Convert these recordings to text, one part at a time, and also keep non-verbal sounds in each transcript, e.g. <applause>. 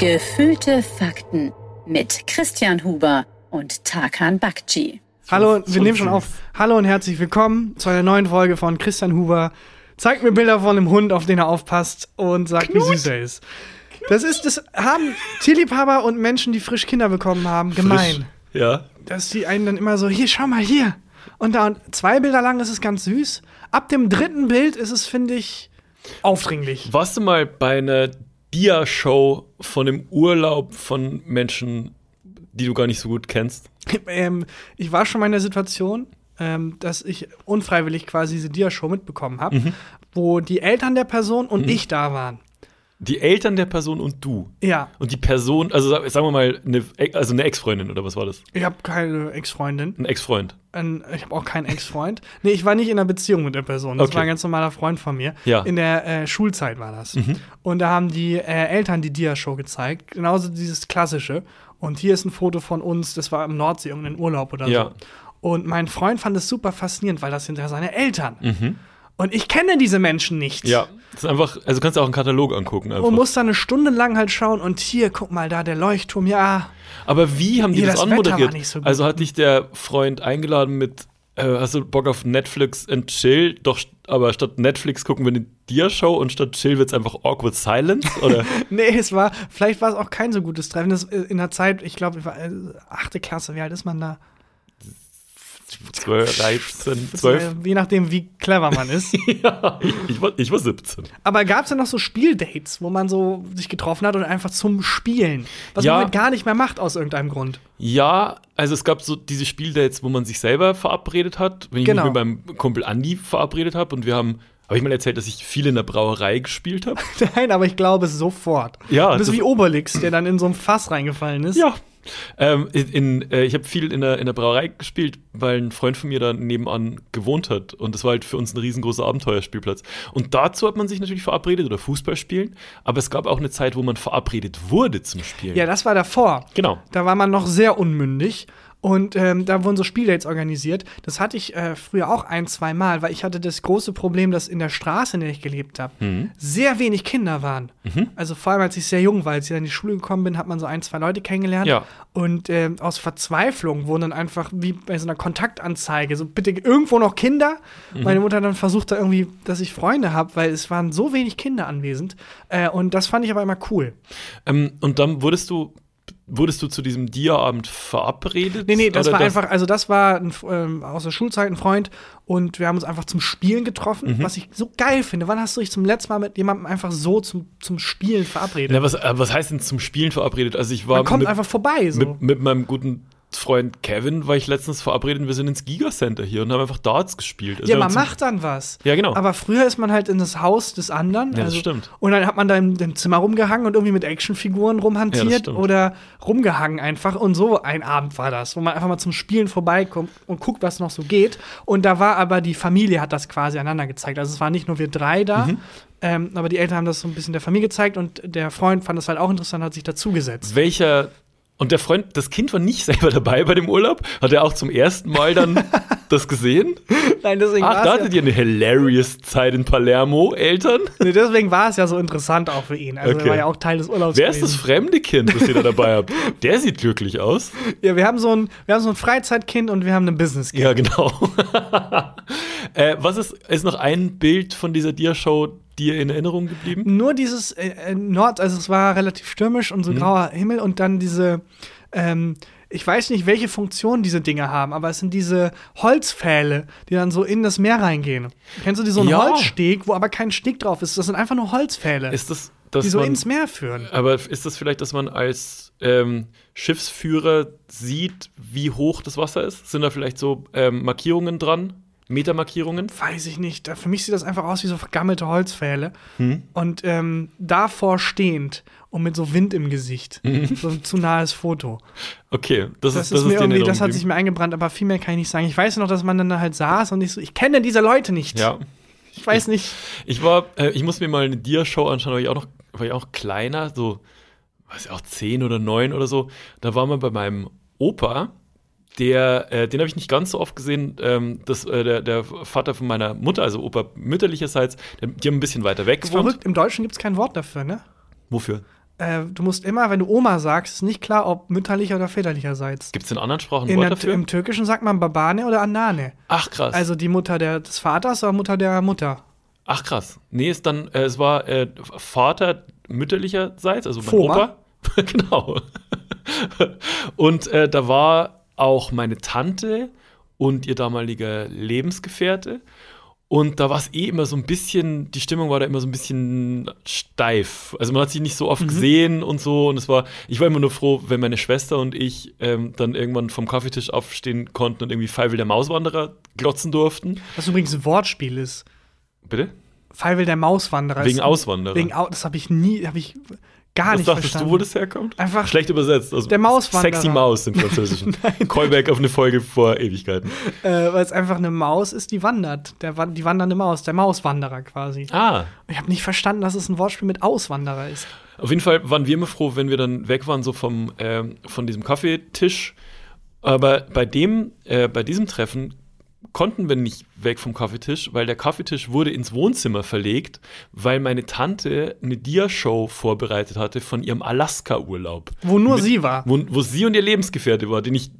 Gefühlte Fakten mit Christian Huber und Tarkan Bakci. Hallo, wir nehmen schon auf. Hallo und herzlich willkommen zu einer neuen Folge von Christian Huber. Zeigt mir Bilder von einem Hund, auf den er aufpasst und sagt, Knut. wie süß er ist. Das ist, das haben Tierliebhaber und Menschen, die frisch Kinder bekommen haben, gemein. Frisch, ja. Dass die einen dann immer so, hier, schau mal hier. Und da zwei Bilder lang ist es ganz süß. Ab dem dritten Bild ist es, finde ich, aufdringlich. Warst du mal bei einer Dia-Show von dem Urlaub von Menschen, die du gar nicht so gut kennst? <laughs> ähm, ich war schon mal in der Situation, ähm, dass ich unfreiwillig quasi diese Dia-Show mitbekommen habe, mhm. wo die Eltern der Person und mhm. ich da waren. Die Eltern der Person und du. Ja. Und die Person, also sagen wir mal, eine, also eine Ex-Freundin oder was war das? Ich habe keine Ex-Freundin. Ein Ex-Freund. ich habe auch keinen Ex-Freund. <laughs> nee, ich war nicht in einer Beziehung mit der Person. Das okay. war ein ganz normaler Freund von mir. Ja. In der äh, Schulzeit war das. Mhm. Und da haben die äh, Eltern die Dia-Show gezeigt. Genauso dieses klassische. Und hier ist ein Foto von uns, das war im Nordsee, irgendein Urlaub oder ja. so. Und mein Freund fand es super faszinierend, weil das sind ja seine Eltern. Mhm. Und ich kenne diese Menschen nicht. Ja, das ist einfach, also du kannst auch einen Katalog angucken. Einfach. Und musst da eine Stunde lang halt schauen und hier, guck mal, da der Leuchtturm, ja. Aber wie haben die das, das anmoderiert? So also hat dich der Freund eingeladen mit, äh, hast du Bock auf Netflix and Chill? Doch, aber statt Netflix gucken wir eine Dia-Show und statt Chill wird es einfach Awkward Silence? Oder? <laughs> nee, es war, vielleicht war es auch kein so gutes Treffen. Das, äh, in der Zeit, ich glaube, ich war äh, achte Klasse, wie alt ist man da? 12, 13, 12. je nachdem, wie clever man ist. <laughs> ja, ich, war, ich war 17. Aber gab es denn noch so Spieldates, wo man so sich getroffen hat und einfach zum Spielen? Was ja. man halt gar nicht mehr macht aus irgendeinem Grund. Ja, also es gab so diese Spieldates, wo man sich selber verabredet hat. Wenn ich genau. mich mit meinem Kumpel Andi verabredet habe und wir haben habe ich mal erzählt, dass ich viel in der Brauerei gespielt habe? <laughs> Nein, aber ich glaube sofort. Ja. Das ist wie Obelix, der dann in so ein Fass reingefallen ist. Ja, ähm, in, in, äh, ich habe viel in der, in der Brauerei gespielt, weil ein Freund von mir da nebenan gewohnt hat. Und das war halt für uns ein riesengroßer Abenteuerspielplatz. Und dazu hat man sich natürlich verabredet oder Fußball spielen. Aber es gab auch eine Zeit, wo man verabredet wurde zum Spielen. Ja, das war davor. Genau. Da war man noch sehr unmündig. Und ähm, da wurden so Spieldates organisiert. Das hatte ich äh, früher auch ein, zwei Mal, weil ich hatte das große Problem, dass in der Straße, in der ich gelebt habe, mhm. sehr wenig Kinder waren. Mhm. Also vor allem, als ich sehr jung war, als ich dann in die Schule gekommen bin, hat man so ein, zwei Leute kennengelernt. Ja. Und äh, aus Verzweiflung wurden dann einfach wie bei so einer Kontaktanzeige, so bitte irgendwo noch Kinder. Mhm. Meine Mutter dann versucht da irgendwie, dass ich Freunde habe, weil es waren so wenig Kinder anwesend. Äh, und das fand ich aber immer cool. Ähm, und dann wurdest du Wurdest du zu diesem Dia-Abend verabredet? Nee, nee, das war das einfach, also das war ein, ähm, aus der Schulzeit ein Freund und wir haben uns einfach zum Spielen getroffen, mhm. was ich so geil finde. Wann hast du dich zum letzten Mal mit jemandem einfach so zum, zum Spielen verabredet? Ja, was, äh, was heißt denn zum Spielen verabredet? Also ich war Man kommt mit, einfach vorbei. So. Mit, mit meinem guten Freund Kevin war ich letztens verabredet wir sind ins Gigacenter hier und haben einfach Darts gespielt. Also ja, man macht dann was. Ja, genau. Aber früher ist man halt in das Haus des anderen. Ja, das also, stimmt. Und dann hat man da im, im, Zimmer rumgehangen und irgendwie mit Actionfiguren rumhantiert ja, oder rumgehangen einfach. Und so ein Abend war das, wo man einfach mal zum Spielen vorbeikommt und guckt, was noch so geht. Und da war aber die Familie hat das quasi einander gezeigt. Also es waren nicht nur wir drei da, mhm. Ähm, aber die Eltern haben das so ein bisschen der Familie gezeigt und der Freund fand das halt auch interessant, hat sich dazugesetzt. Welcher und der Freund, das Kind war nicht <laughs> selber dabei bei dem Urlaub. Hat er auch zum ersten Mal dann <laughs> das gesehen? Nein, deswegen Ach, da hattet ja ihr eine hilarious Zeit in Palermo, Eltern? <laughs> Nee, deswegen war es ja so interessant auch für ihn. Also okay. er war ja auch Teil des Urlaubs. Wer ist das fremde Kind, das ihr da dabei habt? Der sieht glücklich aus. Ja, wir haben so ein, wir haben so ein Freizeitkind und wir haben ein Businesskind. Ja, genau. äh, was ist, ist noch ein Bild von dieser Dia-Show, dir in Erinnerung geblieben? Nur dieses äh, äh, Nord, also es war relativ stürmisch und so mhm. grauer Himmel und dann diese, ähm, ich weiß nicht, welche Funktion diese Dinge haben, aber es sind diese Holzpfähle, die dann so in das Meer reingehen. Kennst du die so einen ja. Holzsteg, wo aber kein Steg drauf ist? Das sind einfach nur Holzpfähle. Ist das, dass die so man, ins Meer führen. Aber ist das vielleicht, dass man als ähm, Schiffsführer sieht, wie hoch das Wasser ist? Sind da vielleicht so ähm, Markierungen dran? Metermarkierungen? Weiß ich nicht. Für mich sieht das einfach aus wie so vergammelte Holzpfähle. Hm. Und ähm, davor stehend und mit so Wind im Gesicht. Mhm. So ein zu nahes Foto. Okay, das, das ist, das ist mir ist irgendwie, das hat sich mir eingebrannt, aber viel mehr kann ich nicht sagen. Ich weiß noch, dass man dann da halt saß und ich so, ich kenne diese Leute nicht. Ja. Ich weiß nicht. Ich, ich war, äh, ich muss mir mal eine Dia-Show anschauen, war ich auch noch, war ich auch kleiner, so, weiß ich auch zehn oder neun oder so. Da waren wir bei meinem Opa der, äh, den habe ich nicht ganz so oft gesehen. Ähm, das, äh, der, der, Vater von meiner Mutter, also Opa mütterlicherseits, die haben ein bisschen weiter weg gewohnt. Verrückt, im Deutschen gibt es kein Wort dafür, ne? Wofür? äh, du musst immer, wenn du Oma sagst, ist nicht klar, ob mütterlicher oder väterlicherseits. Gibt es in anderen Sprachen ein Wort dafür? Im Türkischen sagt man Babane oder Anane. Ach krass. Also die Mutter der, des Vaters oder Mutter der Mutter. Ach krass. Nee, ist dann, äh, es war äh, Vater mütterlicherseits, also mein Foma. Opa. <laughs> genau. und äh, da war auch meine Tante und ihr damaliger Lebensgefährte. Und da war es eh immer so ein bisschen, die Stimmung war da immer so ein bisschen steif. Also man hat sich nicht so oft mhm. gesehen und so. Und es war, ich war immer nur froh, wenn meine Schwester und ich ähm, dann irgendwann vom Kaffeetisch aufstehen konnten und irgendwie Five der Mauswanderer glotzen durften. Was übrigens ein Wortspiel ist. Bitte? Five der Mauswanderer. Wegen Auswanderer. Wegen, das habe ich nie, habe ich gar Was nicht dachtest verstanden. du, wo das herkommt? Einfach schlecht übersetzt. Also der Mauswanderer. Sexy Maus im Französischen. <laughs> Callback auf eine Folge vor Ewigkeiten. Äh, Weil es einfach eine Maus ist, die wandert. Der, die wandernde Maus, der Mauswanderer quasi. Ah. Ich habe nicht verstanden, dass es ein Wortspiel mit Auswanderer ist. Auf jeden Fall waren wir immer froh, wenn wir dann weg waren, so vom, äh, von diesem Kaffeetisch. Aber bei dem, äh, bei diesem Treffen konnten wir nicht weg vom Kaffeetisch, weil der Kaffeetisch wurde ins Wohnzimmer verlegt, weil meine Tante eine Dia-Show vorbereitet hatte von ihrem Alaska-Urlaub. Wo nur Mit, sie war. Wo, wo sie und ihr Lebensgefährte war, den ich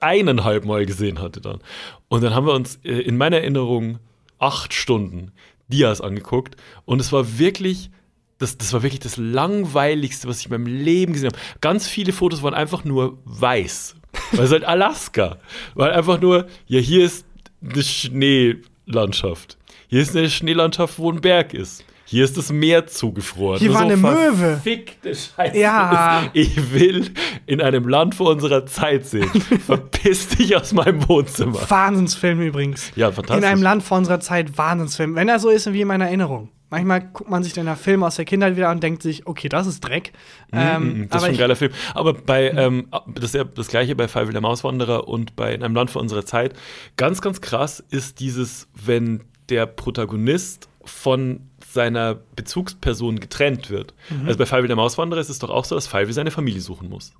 eineinhalb Mal gesehen hatte dann. Und dann haben wir uns äh, in meiner Erinnerung acht Stunden Dias angeguckt und es war wirklich das, das war wirklich das langweiligste, was ich in meinem Leben gesehen habe. Ganz viele Fotos waren einfach nur weiß. Weil es halt Alaska. Weil einfach nur, ja, hier ist eine Schneelandschaft. Hier ist eine Schneelandschaft, wo ein Berg ist. Hier ist das Meer zugefroren. Hier war eine Möwe. Fickte Scheiße. Ja. <laughs> Ich will in einem Land vor unserer Zeit sehen. <laughs> Verpiss dich aus meinem Wohnzimmer. Wahnsinnsfilm übrigens. Ja, fantastisch. In einem Land vor unserer Zeit, Wahnsinnsfilm. Wenn er so ist wie in meiner Erinnerung. Manchmal guckt man sich dann nach Film aus der Kindheit wieder an und denkt sich, okay, das ist Dreck. Mm, ähm, das ist schon ein geiler Film. Aber bei, ähm, das ist ja das gleiche bei Five der Mauswanderer und bei In einem Land vor unserer Zeit. Ganz, ganz krass ist dieses, wenn der Protagonist von seiner Bezugsperson getrennt wird. Mhm. Also bei Five der Mauswanderer ist es doch auch so, dass Five seine Familie suchen muss.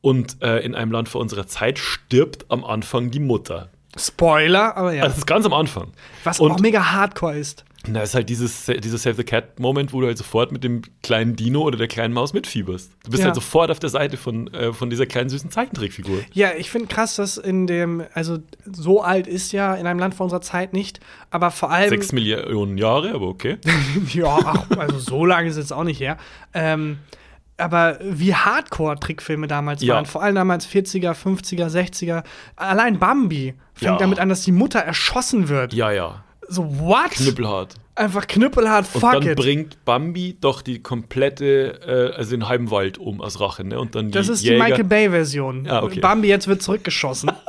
Und äh, in einem Land vor unserer Zeit stirbt am Anfang die Mutter. Spoiler, aber ja. Also das ist ganz am Anfang. Was und auch mega hardcore ist. Da ist halt dieses, dieses Save the Cat-Moment, wo du halt sofort mit dem kleinen Dino oder der kleinen Maus mitfieberst. Du bist ja. halt sofort auf der Seite von, äh, von dieser kleinen süßen Zeichentrickfigur. Ja, ich finde krass, dass in dem, also so alt ist ja in einem Land vor unserer Zeit nicht, aber vor allem. Sechs Millionen Jahre, aber okay. <laughs> ja, ach, also so lange ist es jetzt auch nicht her. Ähm, aber wie Hardcore-Trickfilme damals ja. waren, vor allem damals 40er, 50er, 60er. Allein Bambi fängt ja. damit an, dass die Mutter erschossen wird. Ja, ja. So, what? Knüppelhart. Einfach knüppelhart, fuck Und dann it. bringt Bambi doch die komplette, äh, also den halben Wald um als Rache, ne? Und dann das ist Jäger. die Michael Bay-Version. Ah, okay. Bambi jetzt wird zurückgeschossen. <laughs>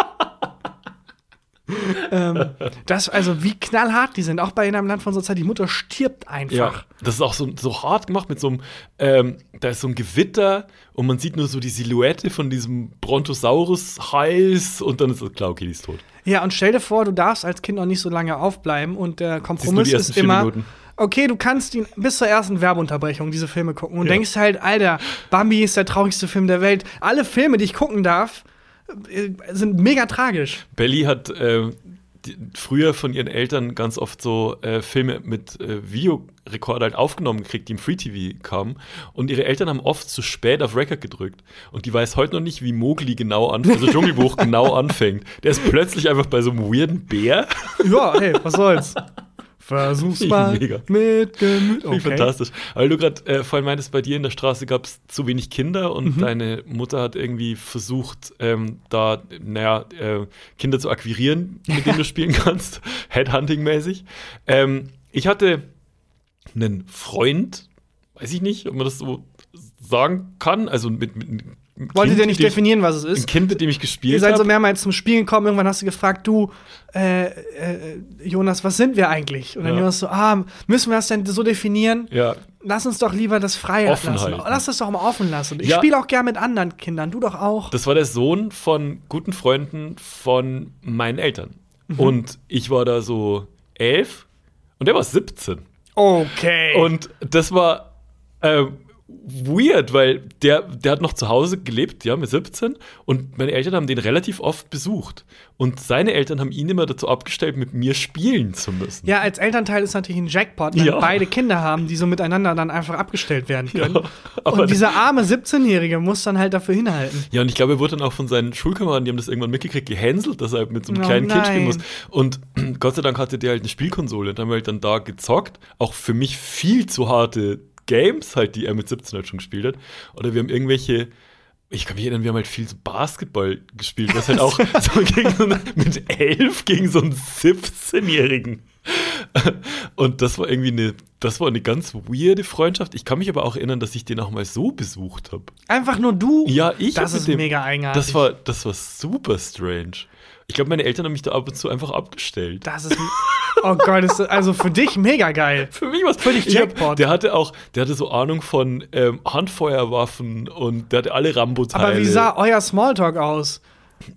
ähm, das, also wie knallhart die sind, auch bei in einem Land von so Zeit, die Mutter stirbt einfach. Ja, das ist auch so, so hart gemacht mit so einem, ähm, da ist so ein Gewitter und man sieht nur so die Silhouette von diesem Brontosaurus-Hals und dann ist es klar, okay, die ist tot. Ja, und stell dir vor, du darfst als Kind noch nicht so lange aufbleiben und der Kompromiss ist immer. Okay, du kannst ihn bis zur ersten Werbeunterbrechung diese Filme gucken und ja. denkst halt, Alter, Bambi ist der traurigste Film der Welt. Alle Filme, die ich gucken darf, äh, sind mega tragisch. Belly hat äh, die, früher von ihren Eltern ganz oft so äh, Filme mit äh, Videorekorder halt aufgenommen gekriegt, die im Free TV kamen. Und ihre Eltern haben oft zu spät auf Record gedrückt. Und die weiß heute noch nicht, wie Mowgli genau anfängt, also Dschungelbuch <laughs> genau anfängt. Der ist plötzlich einfach bei so einem weirden Bär. Ja, hey, was soll's. Versuch's mal Mega. mit Gemüt. Okay. Fantastisch. Weil du gerade äh, vorhin meintest, bei dir in der Straße gab es zu wenig Kinder und mhm. deine Mutter hat irgendwie versucht, ähm, da, naja, äh, Kinder zu akquirieren, mit denen du spielen <laughs> kannst, Headhunting-mäßig. Ähm, ich hatte einen Freund, weiß ich nicht, ob man das so sagen kann, also mit, mit Wolltet ihr nicht definieren, was es ist? Ein Kind, mit dem ich gespielt habe. Ihr seid so mehrmals zum Spielen gekommen. Irgendwann hast du gefragt, du, äh, äh, Jonas, was sind wir eigentlich? Und dann ja. Jonas so, ah, müssen wir das denn so definieren? Ja. Lass uns doch lieber das frei offen lassen. Halten. Lass das doch mal offen lassen. Ich ja. spiele auch gern mit anderen Kindern, du doch auch. Das war der Sohn von guten Freunden von meinen Eltern. Mhm. Und ich war da so elf und der war 17. Okay. Und das war. Äh, weird, weil der, der hat noch zu Hause gelebt, ja, mit 17 und meine Eltern haben den relativ oft besucht. Und seine Eltern haben ihn immer dazu abgestellt, mit mir spielen zu müssen. Ja, als Elternteil ist natürlich ein Jackpot, wenn ja. beide Kinder haben, die so miteinander dann einfach abgestellt werden können. <laughs> Ja, und dieser arme 17-Jährige muss dann halt dafür hinhalten. Ja, und ich glaube, er wurde dann auch von seinen Schulkameraden, die haben das irgendwann mitgekriegt, gehänselt, dass er halt mit so einem oh, kleinen nein. Kind spielen muss. Und <clears throat> Gott sei Dank hatte der halt eine Spielkonsole und haben wir halt dann da gezockt. Auch für mich viel zu harte Games halt, die er mit 17 halt schon gespielt hat. Oder wir haben irgendwelche ich kann mich erinnern, wir haben halt viel so Basketball gespielt, was halt auch <laughs> so gegen so eine, mit elf gegen so einen 17-Jährigen. Und das war irgendwie eine, das war eine ganz weirde Freundschaft. Ich kann mich aber auch erinnern, dass ich den auch mal so besucht habe. Einfach nur du? Ja, ich. Das ist dem, mega eigenartig. Das war, das war super strange. Ich glaube, meine Eltern haben mich da ab und zu einfach abgestellt. Das ist. Oh Gott, ist also für dich mega geil. <laughs> Für mich was völlig Jackpot. Der hatte auch, der hatte so Ahnung von ähm, Handfeuerwaffen und der hatte alle Rambo-Teile. Aber wie sah euer Smalltalk aus?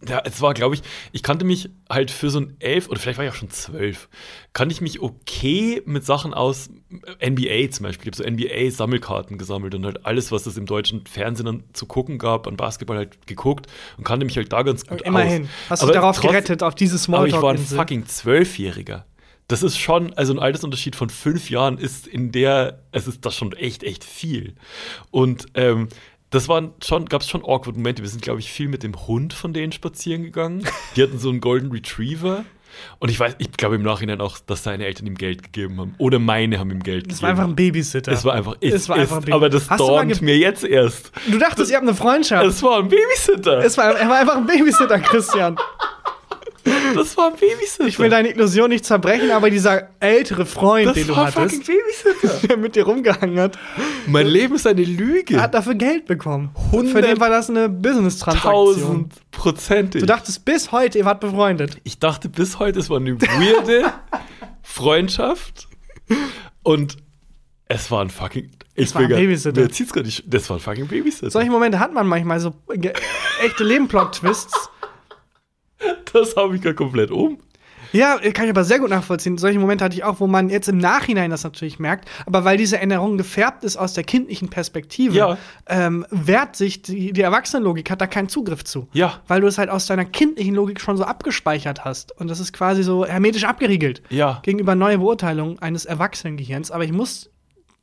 Ja, es war, glaube ich, ich kannte mich halt für so ein elf oder vielleicht war ich auch schon zwölf, kannte ich mich okay mit Sachen aus NBA zum Beispiel. Ich habe so NBA-Sammelkarten gesammelt und halt alles, was es im deutschen Fernsehen dann zu gucken gab, an Basketball halt geguckt und kannte mich halt da ganz gut Immerhin. aus. Hast du darauf trotz, gerettet, auf dieses Smalltalk. Aber ich war ein fucking Zwölfjähriger. Das ist schon, also ein Altersunterschied von fünf Jahren ist in der, es ist das schon echt, echt viel. Und ähm, das waren schon, gab es schon awkward Momente. Wir sind, glaube ich, viel mit dem Hund von denen spazieren gegangen. Die hatten so einen Golden Retriever. Und ich weiß, ich glaube im Nachhinein auch, dass seine Eltern ihm Geld gegeben haben. Oder meine haben ihm Geld gegeben. Es war einfach ein Babysitter. Es war einfach, es, es war einfach ist, aber das dawnt mir jetzt erst. Du dachtest, ihr habt eine Freundschaft. Es war ein Babysitter. Es war, er war einfach ein Babysitter, Christian. Das war ein Babysitter. Ich will deine Illusion nicht zerbrechen, aber dieser ältere Freund, das den du hattest, fucking Babysitter. <laughs> der mit dir rumgehangen hat. Mein Leben ist eine Lüge. Er hat dafür Geld bekommen. Für den war das eine Business-Transaktion. Prozentig. Du dachtest bis heute, ihr wart befreundet. Ich dachte bis heute, es war eine weirde <laughs> Freundschaft. Und es war ein fucking. Ich war ein Babysitter. Mir zieht's nicht. Das war ein fucking Babysitter. Solche Momente hat man manchmal, so echte Leben-Plot-Twists. Das habe ich gerade komplett um. Ja, kann ich aber sehr gut nachvollziehen. Solche Momente hatte ich auch, wo man jetzt im Nachhinein das natürlich merkt, aber weil diese Erinnerung gefärbt ist aus der kindlichen Perspektive, ja. ähm, wehrt sich die, die Erwachsenenlogik, hat da keinen Zugriff zu. Ja. Weil du es halt aus deiner kindlichen Logik schon so abgespeichert hast. Und das ist quasi so hermetisch abgeriegelt. Ja. Gegenüber neue Beurteilungen eines Erwachsenengehirns. Aber ich muss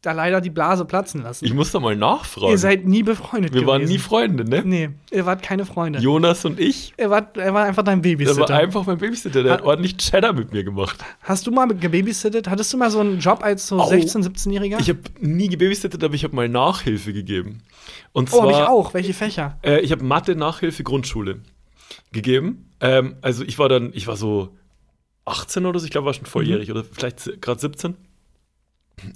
da leider die Blase platzen lassen. Ich muss da mal nachfragen. Ihr seid nie befreundet Wir gewesen. waren nie Freunde, ne? Nee, ihr wart keine Freunde. Jonas und ich. Er war, er war einfach dein Babysitter. Er war einfach mein Babysitter. Der hat, hat ordentlich Cheddar mit mir gemacht. Hast du mal gebabysittet? Hattest du mal so einen Job als so oh, 16-, 17-Jähriger? Ich habe nie gebabysittet, aber ich habe mal Nachhilfe gegeben. Und zwar, oh, hab ich auch. Welche Fächer? Äh, ich habe Mathe-Nachhilfe Grundschule gegeben. Ähm, also ich war dann, ich war so 18 oder so, ich glaube, war schon volljährig mhm. oder vielleicht gerade 17.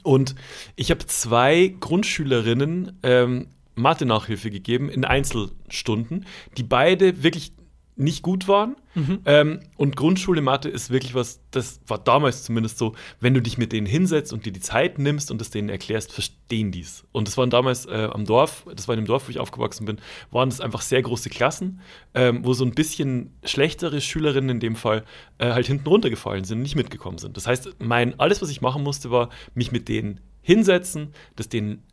Und ich habe zwei Grundschülerinnen ähm, Mathe-Nachhilfe gegeben in Einzelstunden, die beide wirklich nicht gut waren. Mhm. Ähm, und Grundschule Mathe ist wirklich was, das war damals zumindest so, wenn du dich mit denen hinsetzt und dir die Zeit nimmst und es denen erklärst, verstehen die's. Und das waren damals äh, am Dorf, das war in dem Dorf, wo ich aufgewachsen bin, waren es einfach sehr große Klassen, ähm, wo so ein bisschen schlechtere Schülerinnen in dem Fall äh, halt hinten runtergefallen sind, nicht mitgekommen sind. Das heißt, mein, alles, was ich machen musste, war, mich mit denen hinsetzen, das denen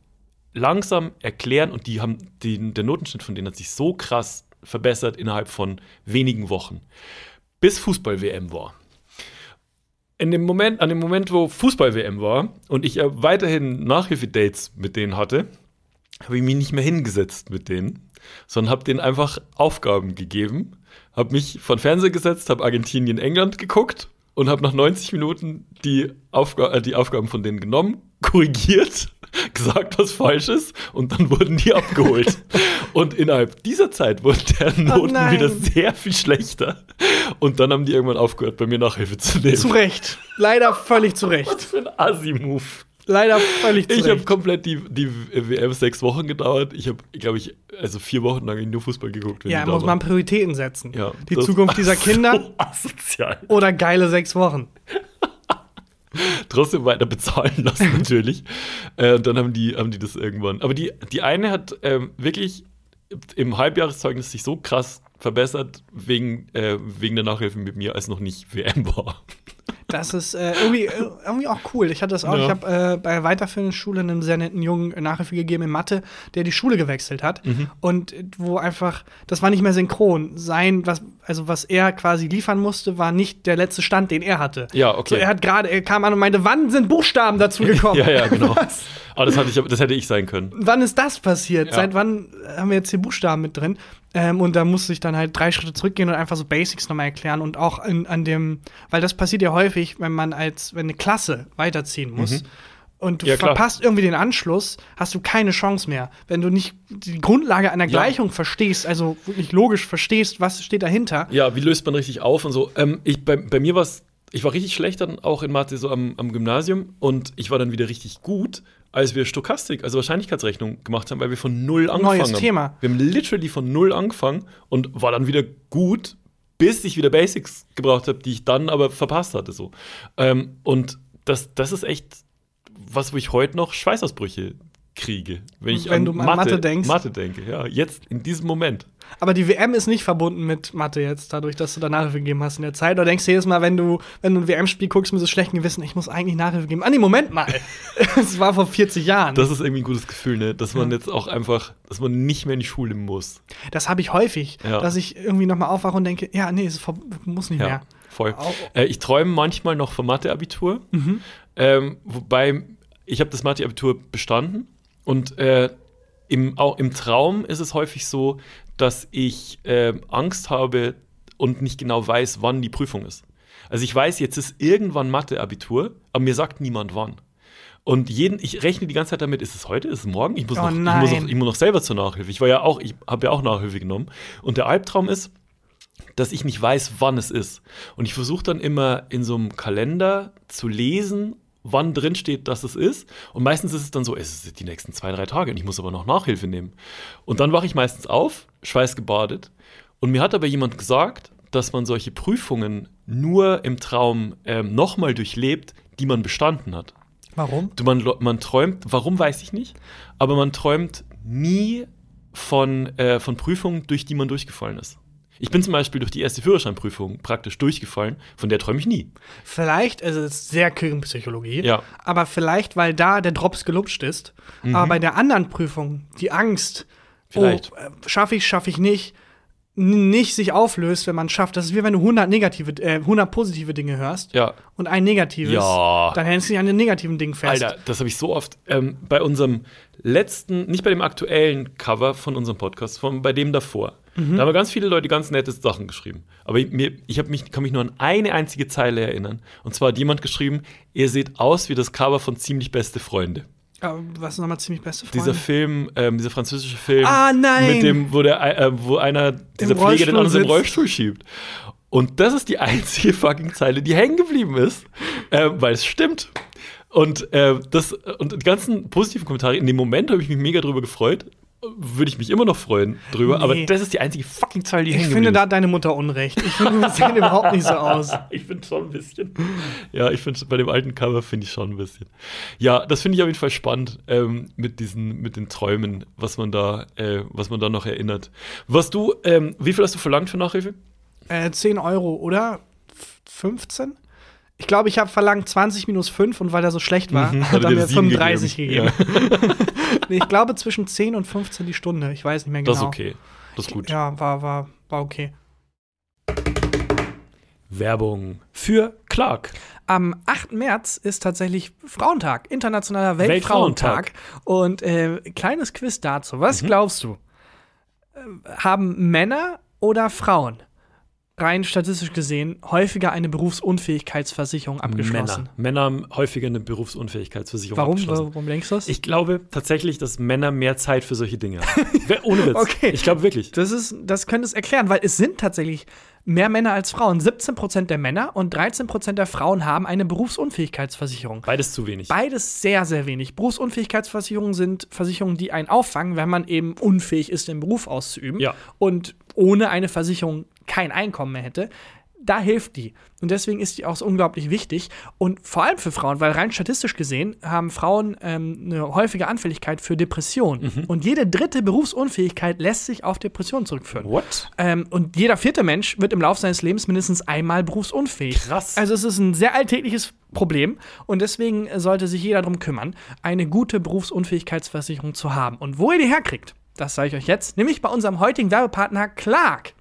langsam erklären und die haben, die, der Notenschnitt von denen hat sich so krass verbessert innerhalb von wenigen Wochen. Bis Fußball-WM war. In dem Moment, an dem Moment, wo Fußball-WM war und ich ja weiterhin Nachhilfedates mit denen hatte, habe ich mich nicht mehr hingesetzt mit denen, sondern habe denen einfach Aufgaben gegeben, habe mich von Fernseher gesetzt, habe Argentinien, England geguckt und habe nach 90 Minuten die, Aufga äh, die Aufgaben von denen genommen, <laughs> korrigiert, <laughs> gesagt, was falsch ist und dann wurden die abgeholt. <laughs> und innerhalb dieser Zeit wurden deren oh Noten oh wieder sehr viel schlechter. Und dann haben die irgendwann aufgehört, bei mir Nachhilfe zu nehmen. Zu Recht. Leider völlig zu Recht. Was für ein Assi-Move. Leider völlig zu Ich habe komplett die, die WM sechs Wochen gedauert. Ich habe, glaube ich, also vier Wochen lang nur Fußball geguckt. Ja, muss man Prioritäten setzen. Ja, die Zukunft dieser <laughs> Kinder so asozial. oder geile sechs Wochen. <laughs> Trotzdem weiter bezahlen lassen, <laughs> natürlich. äh, und dann haben die, haben die das irgendwann. Aber die, die eine hat ähm, wirklich im Halbjahreszeugnis sich so krass verbessert wegen, äh, wegen der Nachhilfe mit mir, als noch nicht WM war. Das ist äh, irgendwie, äh, irgendwie auch cool. Ich hatte das auch. Ja. Ich habe äh, bei der weiterführenden Schule einem sehr netten Jungen Nachhilfe gegeben in Mathe, der die Schule gewechselt hat. Mhm. Und wo einfach, das war nicht mehr synchron. Sein, was, also was er quasi liefern musste, war nicht der letzte Stand, den er hatte. Ja, okay. So, er hat gerade, er kam an und meinte, wann sind Buchstaben dazu <laughs> gekommen? ja, ja, genau. <laughs> Was? Aber das, hatte ich, das hätte ich sein können. Wann ist das passiert? Ja. Seit wann haben wir jetzt hier Buchstaben mit drin? Ähm, und da musste ich dann halt drei Schritte zurückgehen und einfach so Basics nochmal erklären und auch in, an dem, weil das passiert ja häufig, wenn man als, wenn eine Klasse weiterziehen muss. Mhm. Und du ja, verpasst irgendwie den Anschluss, hast du keine Chance mehr. Wenn du nicht die Grundlage einer Gleichung ja. verstehst, also wirklich logisch verstehst, was steht dahinter. Ja, wie löst man richtig auf und so. Ähm, ich, bei, bei mir war es ich war richtig schlecht dann auch in Mathe so am, am, Gymnasium und ich war dann wieder richtig gut, als wir Stochastik, also Wahrscheinlichkeitsrechnung gemacht haben, weil wir von null angefangen Neues haben. Thema. Wir haben literally von null angefangen und war dann wieder gut, bis ich wieder Basics gebraucht habe, die ich dann aber verpasst hatte. So. Ähm, und das, das ist echt was, wo ich heute noch Schweißausbrüche kriege, wenn ich wenn an, du an Mathe, Mathe denkst. Mathe denke, ja, jetzt in diesem Moment. Aber die WM ist nicht verbunden mit Mathe jetzt, dadurch, dass du da Nachhilfe gegeben hast in der Zeit. Oder denkst du jedes Mal, wenn du, wenn du ein WM-Spiel guckst mit so schlechten Gewissen, ich muss eigentlich Nachhilfe geben. Ah, nee, Moment mal. <laughs> das war vor 40 Jahren. Das ist irgendwie ein gutes Gefühl, ne? Dass man ja. jetzt auch einfach, dass man nicht mehr in die Schule muss. Das habe ich häufig, ja. dass ich irgendwie nochmal aufwache und denke, ja, nee, es muss nicht ja, mehr. Voll. Äh, ich träume manchmal noch vom Mathe-Abitur. Mhm. Ähm, wobei, ich habe das Mathe-Abitur bestanden und äh, im, auch im Traum ist es häufig so, dass ich äh, Angst habe und nicht genau weiß, wann die Prüfung ist. Also ich weiß, jetzt ist irgendwann Mathe-Abitur, aber mir sagt niemand wann. Und jeden, ich rechne die ganze Zeit damit, ist es heute, ist es morgen? Ich muss, oh noch, ich muss, noch, ich muss noch selber zur Nachhilfe. Ich war ja auch, ich habe ja auch Nachhilfe genommen. Und der Albtraum ist, dass ich nicht weiß, wann es ist. Und ich versuche dann immer in so einem Kalender zu lesen, wann drin steht, dass es ist. Und meistens ist es dann so, es ist die nächsten zwei, drei Tage und ich muss aber noch Nachhilfe nehmen. Und dann wache ich meistens auf, schweißgebadet. Und mir hat aber jemand gesagt, dass man solche Prüfungen nur im Traum ähm, nochmal durchlebt, die man bestanden hat. Warum? Du, man, man träumt, warum weiß ich nicht, aber man träumt nie von, äh, von Prüfungen, durch die man durchgefallen ist. Ich bin zum Beispiel durch die erste Führerscheinprüfung praktisch durchgefallen, von der träume ich nie. Vielleicht, also es ist sehr Kirchenpsychologie, ja. aber vielleicht, weil da der Drops gelutscht ist. Mhm. Aber bei der anderen Prüfung, die Angst, vielleicht. oh, schaffe ich, schaffe ich nicht, nicht sich auflöst, wenn man schafft. Das ist wie wenn du 100 negative, äh, 100 positive Dinge hörst ja. und ein negatives, ja. dann hältst du dich an den negativen Dingen fest. Alter, das habe ich so oft ähm, bei unserem letzten, nicht bei dem aktuellen Cover von unserem Podcast, sondern bei dem davor. Mhm. Da haben ganz viele Leute ganz nette Sachen geschrieben. Aber ich, mir, ich mich, kann mich nur an eine einzige Zeile erinnern. Und zwar hat jemand geschrieben, ihr seht aus wie das Cover von Ziemlich Beste Freunde. Was ist nochmal ziemlich beste Freunde? Dieser Film, ähm, dieser französische Film, ah, nein. mit dem, wo, der, äh, wo einer dieser Pfleger den anderen im Rollstuhl schiebt. Und das ist die <laughs> einzige fucking Zeile, die hängen geblieben ist, äh, weil es stimmt. Und, äh, das, und die ganzen positiven Kommentare, in dem Moment habe ich mich mega drüber gefreut würde ich mich immer noch freuen drüber, nee. aber das ist die einzige fucking Zahl, die Ich finde, da hat deine Mutter Unrecht. Ich finde, das sieht überhaupt nicht so aus. <laughs> Ich finde schon ein bisschen. Ja, ich finde bei dem alten Cover finde ich schon ein bisschen. Ja, das finde ich auf jeden Fall spannend ähm, mit diesen, mit den Träumen, was man da, äh, was man da noch erinnert. Was du, ähm, wie viel hast du verlangt für Nachhilfe? Äh, 10 Euro, oder? 15? Ich glaube, ich habe verlangt 20 minus 5 und weil er so schlecht war, mhm, hat er mir 35 gegeben. gegeben. Ja. <laughs> nee, ich glaube zwischen 10 und 15 die Stunde. Ich weiß nicht mehr genau. Das ist genau. okay. Das ist gut. Ja, war, war, war okay. Werbung für Clark. Am 8. März ist tatsächlich Frauentag, internationaler Weltfrauentag. Weltfrauentag. Und äh, kleines Quiz dazu. Was mhm. glaubst du? Äh, haben Männer oder Frauen rein statistisch gesehen häufiger eine Berufsunfähigkeitsversicherung abgeschlossen. Männer. Männer haben häufiger eine Berufsunfähigkeitsversicherung Warum? abgeschlossen. Warum denkst du das? Ich glaube tatsächlich, dass Männer mehr Zeit für solche Dinge haben. <laughs> Ohne Witz. Okay. Ich glaube wirklich. Das, ist, das könnte es erklären, weil es sind tatsächlich mehr Männer als Frauen. 17 Prozent der Männer und 13 Prozent der Frauen haben eine Berufsunfähigkeitsversicherung. Beides zu wenig. Beides sehr, sehr wenig. Berufsunfähigkeitsversicherungen sind Versicherungen, die einen auffangen, wenn man eben unfähig ist, den Beruf auszuüben. Ja. Und ohne eine Versicherung kein Einkommen mehr hätte. da hilft die. Und deswegen ist die auch so unglaublich wichtig. Und vor allem für Frauen, weil rein statistisch gesehen haben Frauen ähm, eine häufige Anfälligkeit für Depressionen. Mhm. Und jede dritte Berufsunfähigkeit lässt sich auf Depressionen zurückführen. What? Ähm, und jeder vierte Mensch wird im Laufe seines Lebens mindestens einmal berufsunfähig. Krass. Also es ist ein sehr alltägliches Problem und deswegen sollte sich jeder darum kümmern, eine gute Berufsunfähigkeitsversicherung zu haben. Und wo ihr die herkriegt, das sage ich euch jetzt, nämlich bei unserem heutigen Werbepartner Clark.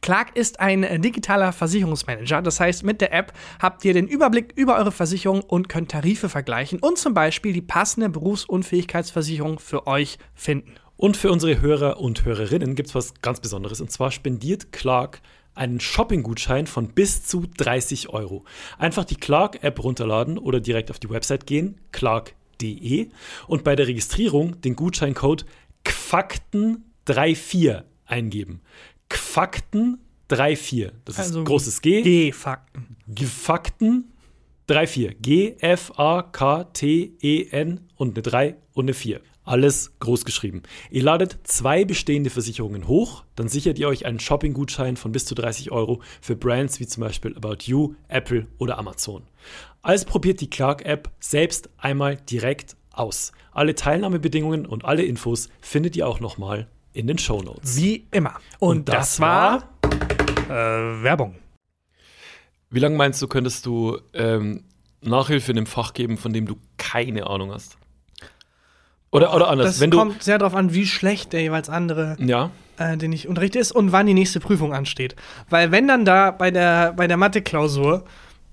Clark ist ein äh, digitaler Versicherungsmanager. Das heißt, mit der App habt ihr den Überblick über eure Versicherung und könnt Tarife vergleichen und zum Beispiel die passende Berufsunfähigkeitsversicherung für euch finden. Und für unsere Hörer und Hörerinnen gibt es was ganz Besonderes. Und zwar spendiert Clark einen Shopping-Gutschein von bis zu 30 Euro. Einfach die Clark-App runterladen oder direkt auf die Website gehen, clark.de, und bei der Registrierung den Gutscheincode QFAKTEN34 eingeben. Fakten 3-4. Das also ist großes G. G-Fakten. Fakten 3-4. G-F-A-K-T-E-N und eine 3 und eine 4. Alles groß geschrieben. Ihr ladet zwei bestehende Versicherungen hoch, dann sichert ihr euch einen Shopping-Gutschein von bis zu 30 Euro für Brands wie zum Beispiel About You, Apple oder Amazon. Also probiert die Clark-App selbst einmal direkt aus. Alle Teilnahmebedingungen und alle Infos findet ihr auch nochmal in den Show Notes. Wie immer. Und, Und das, das, war äh, Werbung. Wie lange meinst du, könntest du ähm, Nachhilfe in einem Fach geben, von dem du keine Ahnung hast? Oder, oder anders. Das Wenn kommt sehr darauf an, wie schlecht der jeweils andere, ja. äh, den ich unterrichte, ist und wann die nächste Prüfung ansteht. Weil wenn dann da bei der, bei der Mathe-Klausur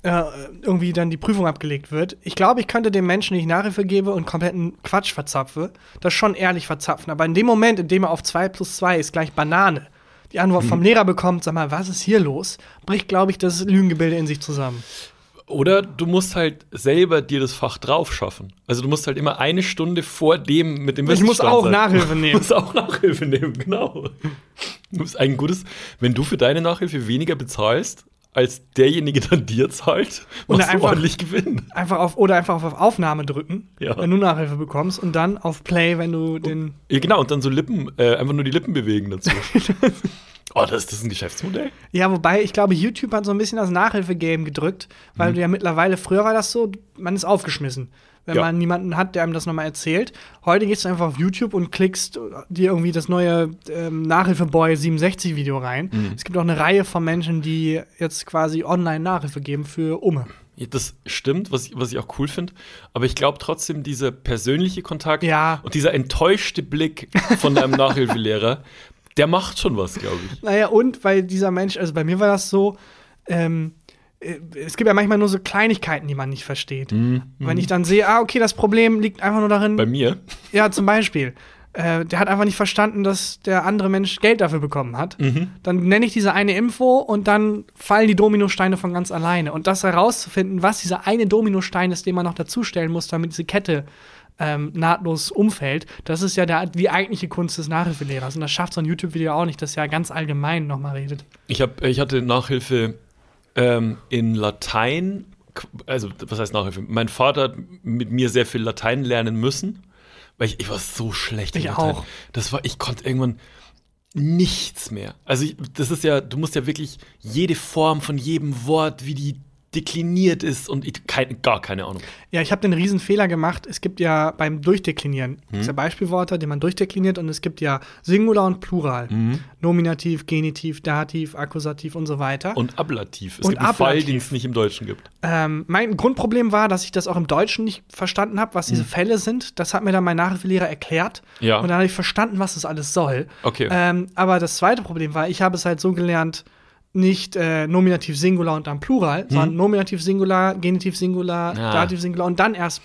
äh, irgendwie dann die Prüfung abgelegt wird. Ich glaube, ich könnte dem Menschen, den ich Nachhilfe gebe und kompletten Quatsch verzapfe, das schon ehrlich verzapfen. Aber in dem Moment, in dem er auf 2 plus 2 ist gleich Banane, die Antwort mhm. vom Lehrer bekommt, sag mal, was ist hier los, bricht, glaube ich, das Lügengebilde in sich zusammen. Oder du musst halt selber dir das Fach drauf schaffen. Also du musst halt immer eine Stunde vor dem mit dem Ich muss auch sein. Nachhilfe <laughs> nehmen. Du musst auch Nachhilfe nehmen, genau. Du bist ein gutes, wenn du für deine Nachhilfe weniger bezahlst, als derjenige dann dir zahlt, und einfach, ordentlich gewinnen. Einfach auf, oder einfach auf Aufnahme drücken, ja. wenn du Nachhilfe bekommst und dann auf Play, wenn du den. Ja, genau, und dann so Lippen, äh, einfach nur die Lippen bewegen dazu. <laughs> oh, das, das ist ein Geschäftsmodell? Ja, wobei ich glaube, YouTube hat so ein bisschen das Nachhilfe-Game gedrückt, weil mhm. du ja mittlerweile, früher war das so, man ist aufgeschmissen wenn ja. man niemanden hat, der einem das nochmal erzählt. Heute gehst du einfach auf YouTube und klickst dir irgendwie das neue ähm, Nachhilfeboy 67 Video rein. Mhm. Es gibt auch eine Reihe von Menschen, die jetzt quasi online Nachhilfe geben für Umme. Ja, das stimmt, was ich, was ich auch cool finde. Aber ich glaube trotzdem, dieser persönliche Kontakt ja. und dieser enttäuschte Blick von deinem <laughs> Nachhilfelehrer, der macht schon was, glaube ich. Naja, und weil dieser Mensch, also bei mir war das so, ähm, äh, es gibt ja manchmal nur so Kleinigkeiten, die man nicht versteht. Mhm. Wenn ich dann sehe, ah, okay, das Problem liegt einfach nur darin. Bei mir? Ja, zum Beispiel. Äh, der hat einfach nicht verstanden, dass der andere Mensch Geld dafür bekommen hat. Mhm. Dann nenne ich diese eine Info und dann fallen die Dominosteine von ganz alleine. Und das herauszufinden, was dieser eine Dominostein ist, den man noch dazustellen muss, damit diese Kette ähm, nahtlos umfällt, das ist ja der, die eigentliche Kunst des Nachhilfelehrers. Und das schafft so ein YouTube-Video auch nicht, das ja ganz allgemein nochmal redet. Ich, hab, ich hatte Nachhilfe ähm, in Latein, also was heißt Nachhilfe? Mein Vater hat mit mir sehr viel Latein lernen müssen, weil ich, ich war so schlecht in ich Latein. auch. Das war, ich konnte irgendwann nichts mehr. Also ich, das ist ja, du musst ja wirklich jede Form von jedem Wort, wie die dekliniert ist und ich, kein, gar keine Ahnung. Ja, ich habe den riesen Fehler gemacht. Es gibt ja beim Durchdeklinieren hm. ist ja Beispielworte, die man durchdekliniert und es gibt ja Singular und Plural. Hm. Nominativ, Genitiv, Dativ, Akkusativ und so weiter. Und Ablativ. Es und gibt einen Ablativ. Fall, den es nicht im Deutschen gibt. Ähm, mein Grundproblem war, dass ich das auch im Deutschen nicht verstanden habe, was diese hm. Fälle sind. Das hat mir dann mein Nachhilfelehrer erklärt. Ja. Und dann habe ich verstanden, was das alles soll. Okay. Ähm, aber das zweite Problem war, ich habe es halt so gelernt, nicht äh, Nominativ Singular und dann Plural, hm. sondern Nominativ Singular, Genitiv Singular, ja. Dativ Singular und dann erst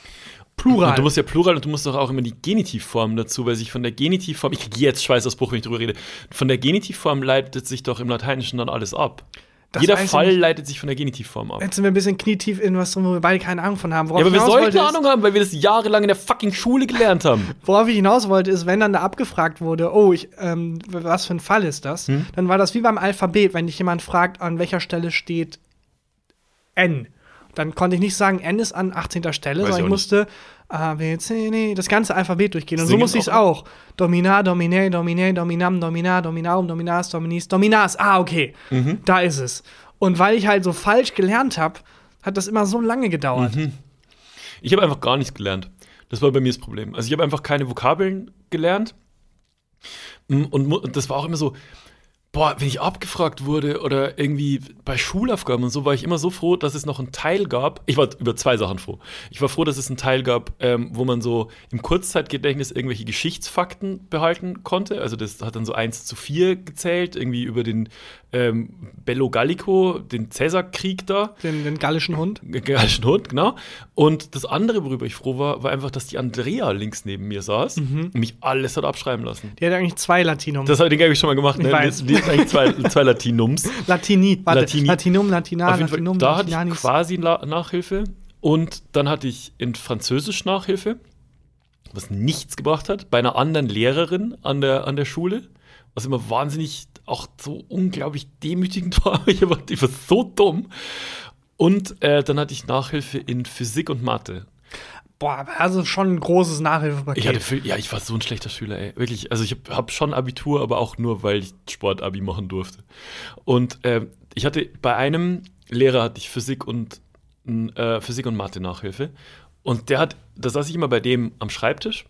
Plural. Und du musst ja Plural und du musst doch auch immer die Genitivform dazu, weil sich von der Genitivform, ich kriege jetzt Schweißausbruch, wenn ich drüber rede, von der Genitivform leitet sich doch im Lateinischen dann alles ab. Das Jeder Fall leitet sich von der Genitivform ab. Jetzt sind wir ein bisschen knietief in was, wo wir beide keine Ahnung von haben. Worauf ja, aber wir sollten eine Ahnung haben, weil wir das jahrelang in der fucking Schule gelernt haben. <laughs> Worauf ich hinaus wollte, ist, wenn dann da abgefragt wurde, oh, ich, ähm, was für ein Fall ist das? Hm? Dann war das wie beim Alphabet, wenn dich jemand fragt, an welcher Stelle steht N. Dann konnte ich nicht sagen, N ist an 18. Stelle, Weiß sondern ich, ich musste A, B, C, D, das ganze Alphabet durchgehen. Und Singen so muss ich es auch. Dominar, Domine, Domine, Dominam, Dominar, Dominarum, Dominas, Dominis, Dominas. Ah, okay. Mhm. Da ist es. Und weil ich halt so falsch gelernt habe, hat das immer so lange gedauert. Mhm. Ich habe einfach gar nichts gelernt. Das war bei mir das Problem. Also ich habe einfach keine Vokabeln gelernt. Mm, und das war auch immer so, boah, wenn ich abgefragt wurde oder irgendwie bei Schulaufgaben und so, war ich immer so froh, dass es noch einen Teil gab. Ich war über zwei Sachen froh. Ich war froh, dass es einen Teil gab, ähm, wo man so im Kurzzeitgedächtnis irgendwelche Geschichtsfakten behalten konnte. Also das hat dann so eins zu vier gezählt, irgendwie über den ähm, Bello Gallico, den Cäsarkrieg da. Den, den gallischen Hund. Gallischen Hund, genau. Und das andere, worüber ich froh war, war einfach, dass die Andrea links neben mir saß mhm. und mich alles hat abschreiben lassen. Die hat eigentlich zwei Latinum. Das habe ich schon mal gemacht, ne? Weiß. Die, eigentlich zwei, zwei Latinums. Latini, warte. Latini. Latinum, Latina, Latinum, Da hatte ich quasi Nachhilfe. Und dann hatte ich in Französisch Nachhilfe, was nichts gebracht hat, bei einer anderen Lehrerin an der, an der Schule, was immer wahnsinnig auch so unglaublich demütigend war. <laughs> Ich war, ich war so dumm. Und äh, dann hatte ich Nachhilfe in Physik und Mathe. Boah, also schon ein großes Nachhilfepaket. Ich hatte, ja, ich war so ein schlechter Schüler, ey. Wirklich. Also ich habe hab schon Abitur, aber auch nur, weil ich Sportabi machen durfte. Und äh, ich hatte bei einem Lehrer hatte ich Physik und äh, Physik und Mathe Nachhilfe. Und der hat, da saß ich immer bei dem am Schreibtisch.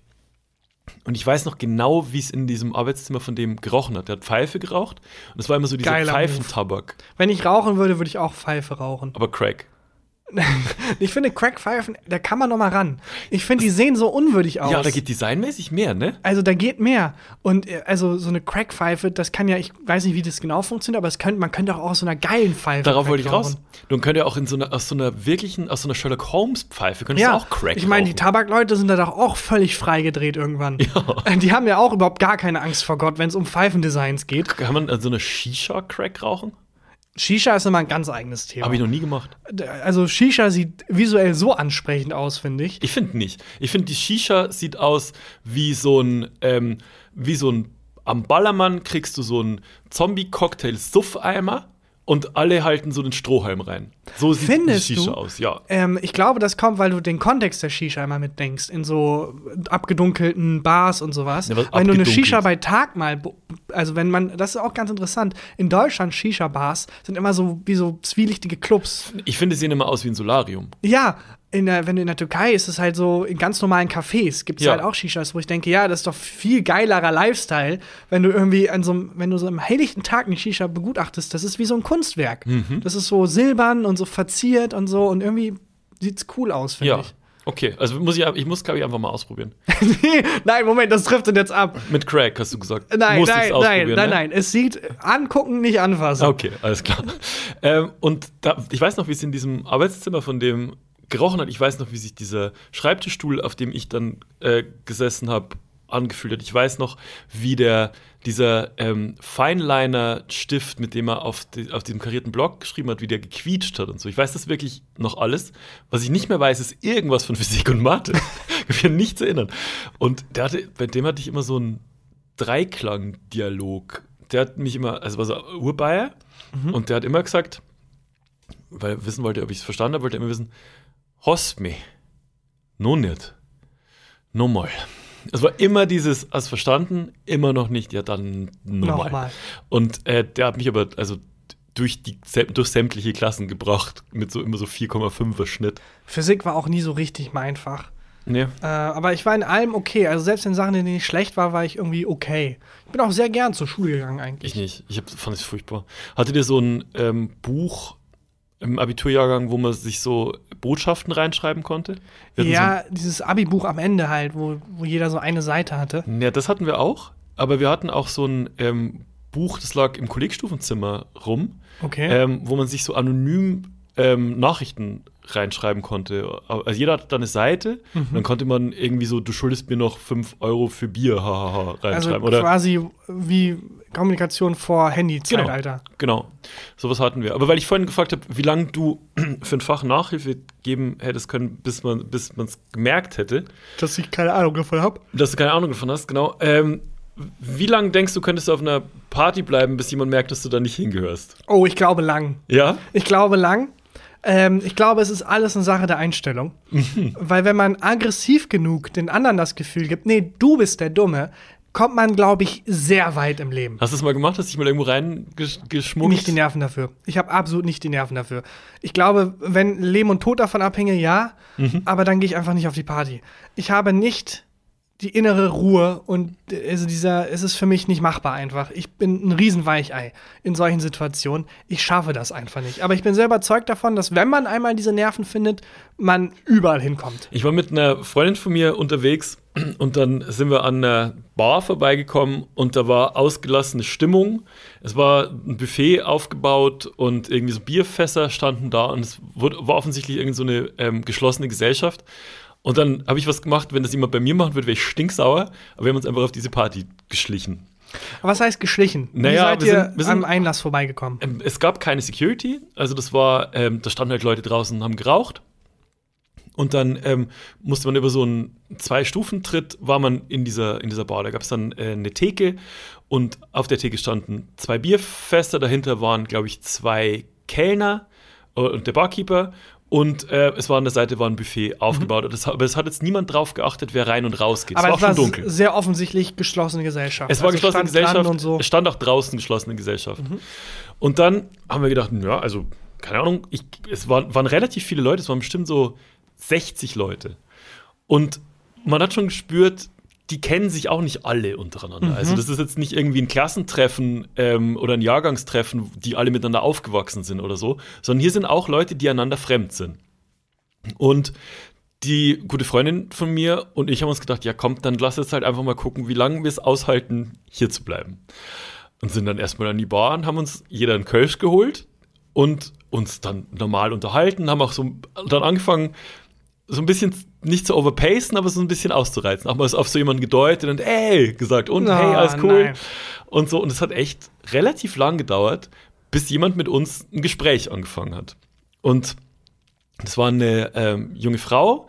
Und ich weiß noch genau, wie es in diesem Arbeitszimmer von dem gerochen hat. Der hat Pfeife geraucht. Und es war immer so dieser Pfeifentabak. Wenn ich rauchen würde, würde ich auch Pfeife rauchen. Aber Crack. <laughs> ich finde Crackpfeifen, da kann man noch mal ran. Ich finde, die sehen so unwürdig aus. Ja, da geht designmäßig mehr, ne? Also da geht mehr. Und äh, also so eine Crackpfeife, das kann ja, ich weiß nicht, wie das genau funktioniert, aber es könnte, man könnte auch aus so einer geilen Pfeife. Darauf wollte ich raus. Dann könnt ihr auch in so einer, aus so einer wirklichen, aus so einer Sherlock Holmes Pfeife, könntest ja, du auch Crack Ich meine, die Tabakleute sind da doch auch völlig freigedreht irgendwann. Ja. Die haben ja auch überhaupt gar keine Angst vor Gott, wenn es um Pfeifendesigns geht. Kann man so also eine Shisha-Crack rauchen? Shisha ist immer ein ganz eigenes Thema. Habe ich noch nie gemacht. Also Shisha sieht visuell so ansprechend aus, finde ich. Ich finde nicht. Ich finde, die Shisha sieht aus wie so ein, ähm, wie so ein, am Ballermann kriegst du so einen Zombie-Cocktail-Suffeimer und alle halten so den Strohhalm rein. So sieht Findest die Shisha du? aus, ja. Ähm, ich glaube, das kommt, weil du den Kontext der Shisha immer mitdenkst, in so abgedunkelten Bars und sowas. Ja, wenn du eine Shisha bei Tag mal, also wenn man, das ist auch ganz interessant, in Deutschland Shisha-Bars sind immer so wie so zwielichtige Clubs. Ich finde, sie sehen immer aus wie ein Solarium. Ja, in der, wenn du in der Türkei ist es halt so, in ganz normalen Cafés gibt es ja. halt auch Shishas, wo ich denke, ja, das ist doch viel geilerer Lifestyle, wenn du irgendwie an so einem, wenn du so am helllichten Tag eine Shisha begutachtest, das ist wie so ein Kunstwerk. Mhm. Das ist so silbern und so verziert und so und irgendwie sieht's cool aus, finde ja. ich. Okay, also muss ich, ich muss, glaube ich, einfach mal ausprobieren. <laughs> nein, Moment, das trifft uns jetzt ab. Mit Crack, hast du gesagt. Nein, muss nein, nein, nein, ne? nein. Es sieht angucken, nicht anfassen. Okay, alles klar. ähm, und da, ich weiß noch, wie es in diesem Arbeitszimmer von dem gerochen hat. Ich weiß noch, wie sich dieser Schreibtischstuhl, auf dem ich dann äh, gesessen habe, angefühlt hat. Ich weiß noch, wie der dieser ähm, Fineliner-Stift, mit dem er auf, die, auf diesem karierten Block geschrieben hat, wie der gequietscht hat und so. Ich weiß das wirklich noch alles. Was ich nicht mehr weiß, ist irgendwas von Physik und Mathe. <laughs> ich kann mich nichts erinnern. Und hatte, bei dem hatte ich immer so einen Dreiklang-Dialog. Der hat mich immer, also war so Urbayer, mhm. und der hat immer gesagt, weil er wissen wollte, ob ich es verstanden habe, wollte er immer wissen, Hast mich. Noch nicht. Nochmal. Es war immer dieses, hast verstanden, immer noch nicht, ja dann nochmal. Nochmal. Und äh, der hat mich aber, also durch, die, durch sämtliche Klassen gebracht, mit so immer so 4,5er Schnitt. Physik war auch nie so richtig mein Fach. Nee. Äh, aber ich war in allem okay. Also selbst in Sachen, in denen ich schlecht war, war ich irgendwie okay. Ich bin auch sehr gern zur Schule gegangen eigentlich. Ich nicht. Ich hab, fand es furchtbar. Hattet ihr so ein ähm, Buch im Abiturjahrgang, wo man sich so Botschaften reinschreiben konnte? Ja, so dieses Abi-Buch am Ende halt, wo, wo jeder so eine Seite hatte. Ja, das hatten wir auch. Aber wir hatten auch so ein ähm, Buch, das lag im Kollegstufenzimmer rum, okay. ähm, wo man sich so anonym ähm, Nachrichten reinschreiben konnte. Also jeder hat da eine Seite mhm. und dann konnte man irgendwie so, du schuldest mir noch 5 Euro für Bier, hahaha, reinschreiben. Also quasi wie Kommunikation vor Handy-Zeitalter. Genau, genau, sowas hatten wir. Aber weil ich vorhin gefragt habe, wie lange du <clears throat> für ein Fach Nachhilfe geben hättest können, bis man es gemerkt hätte. Dass ich keine Ahnung davon habe. Dass du keine Ahnung davon hast, genau. Ähm, wie lange denkst du, könntest du auf einer Party bleiben, bis jemand merkt, dass du da nicht hingehörst? Oh, ich glaube lang. Ja? Ich glaube lang. Ähm, ich glaube, es ist alles eine Sache der Einstellung. Weil wenn man aggressiv genug den anderen das Gefühl gibt, nee, du bist der Dumme, kommt man, glaube ich, sehr weit im Leben. Hast du es mal gemacht? Hast du dich mal irgendwo reingeschmuggelt? Nicht die Nerven dafür. Ich habe absolut nicht die Nerven dafür. Ich glaube, wenn Leben und Tod davon abhänge, ja. Mhm. Aber dann gehe ich einfach nicht auf die Party. Ich habe nicht die innere Ruhe und also dieser, es ist für mich nicht machbar einfach. Ich bin ein Riesenweichei in solchen Situationen. Ich schaffe das einfach nicht. Aber ich bin sehr überzeugt davon, dass wenn man einmal diese Nerven findet, man überall hinkommt. Ich war mit einer Freundin von mir unterwegs und dann sind wir an einer Bar vorbeigekommen und da war ausgelassene Stimmung. Es war ein Buffet aufgebaut und irgendwie so Bierfässer standen da und es war offensichtlich irgendwie so eine ähm, geschlossene Gesellschaft. Und dann habe ich was gemacht, wenn das jemand bei mir machen würde, wäre ich stinksauer. Aber wir haben uns einfach auf diese Party geschlichen. Aber was heißt geschlichen? Naja, Wie seid wir ihr sind, wir sind, am Einlass vorbeigekommen? Ähm, es gab keine Security. Also das war, ähm, da standen halt Leute draußen und haben geraucht. Und dann ähm, musste man über so einen Zwei-Stufen-Tritt, war man in dieser, in dieser Bar. Da gab es dann äh, eine Theke und auf der Theke standen zwei Bierfester. Dahinter waren, glaube ich, zwei Kellner äh, und der Barkeeper und äh, es war an der Seite war ein Buffet aufgebaut. Mhm. Das, aber es hat jetzt niemand drauf geachtet, wer rein und raus geht. Aber es war, es war dunkel. sehr offensichtlich geschlossene Gesellschaft. Es war also geschlossene Gesellschaft. Und so. Es stand auch draußen geschlossene Gesellschaft. Mhm. Und dann haben wir gedacht, ja, also, keine Ahnung, ich, es waren, waren relativ viele Leute, es waren bestimmt so 60 Leute. Und man hat schon gespürt, die kennen sich auch nicht alle untereinander. Mhm. Also das ist jetzt nicht irgendwie ein Klassentreffen ähm, oder ein Jahrgangstreffen, die alle miteinander aufgewachsen sind oder so, sondern hier sind auch Leute, die einander fremd sind. Und die gute Freundin von mir und ich haben uns gedacht, ja komm, dann lass jetzt halt einfach mal gucken, wie lange wir es aushalten, hier zu bleiben. Und sind dann erstmal an die Bar und haben uns jeder einen Kölsch geholt und uns dann normal unterhalten, haben auch so dann angefangen, so ein bisschen nicht zu overpacen, aber so ein bisschen auszureizen. Auch mal auf so jemanden gedeutet und ey gesagt und oh, hey, alles cool. Nein. Und so. Und es hat echt relativ lang gedauert, bis jemand mit uns ein Gespräch angefangen hat. Und das war eine ähm, junge Frau.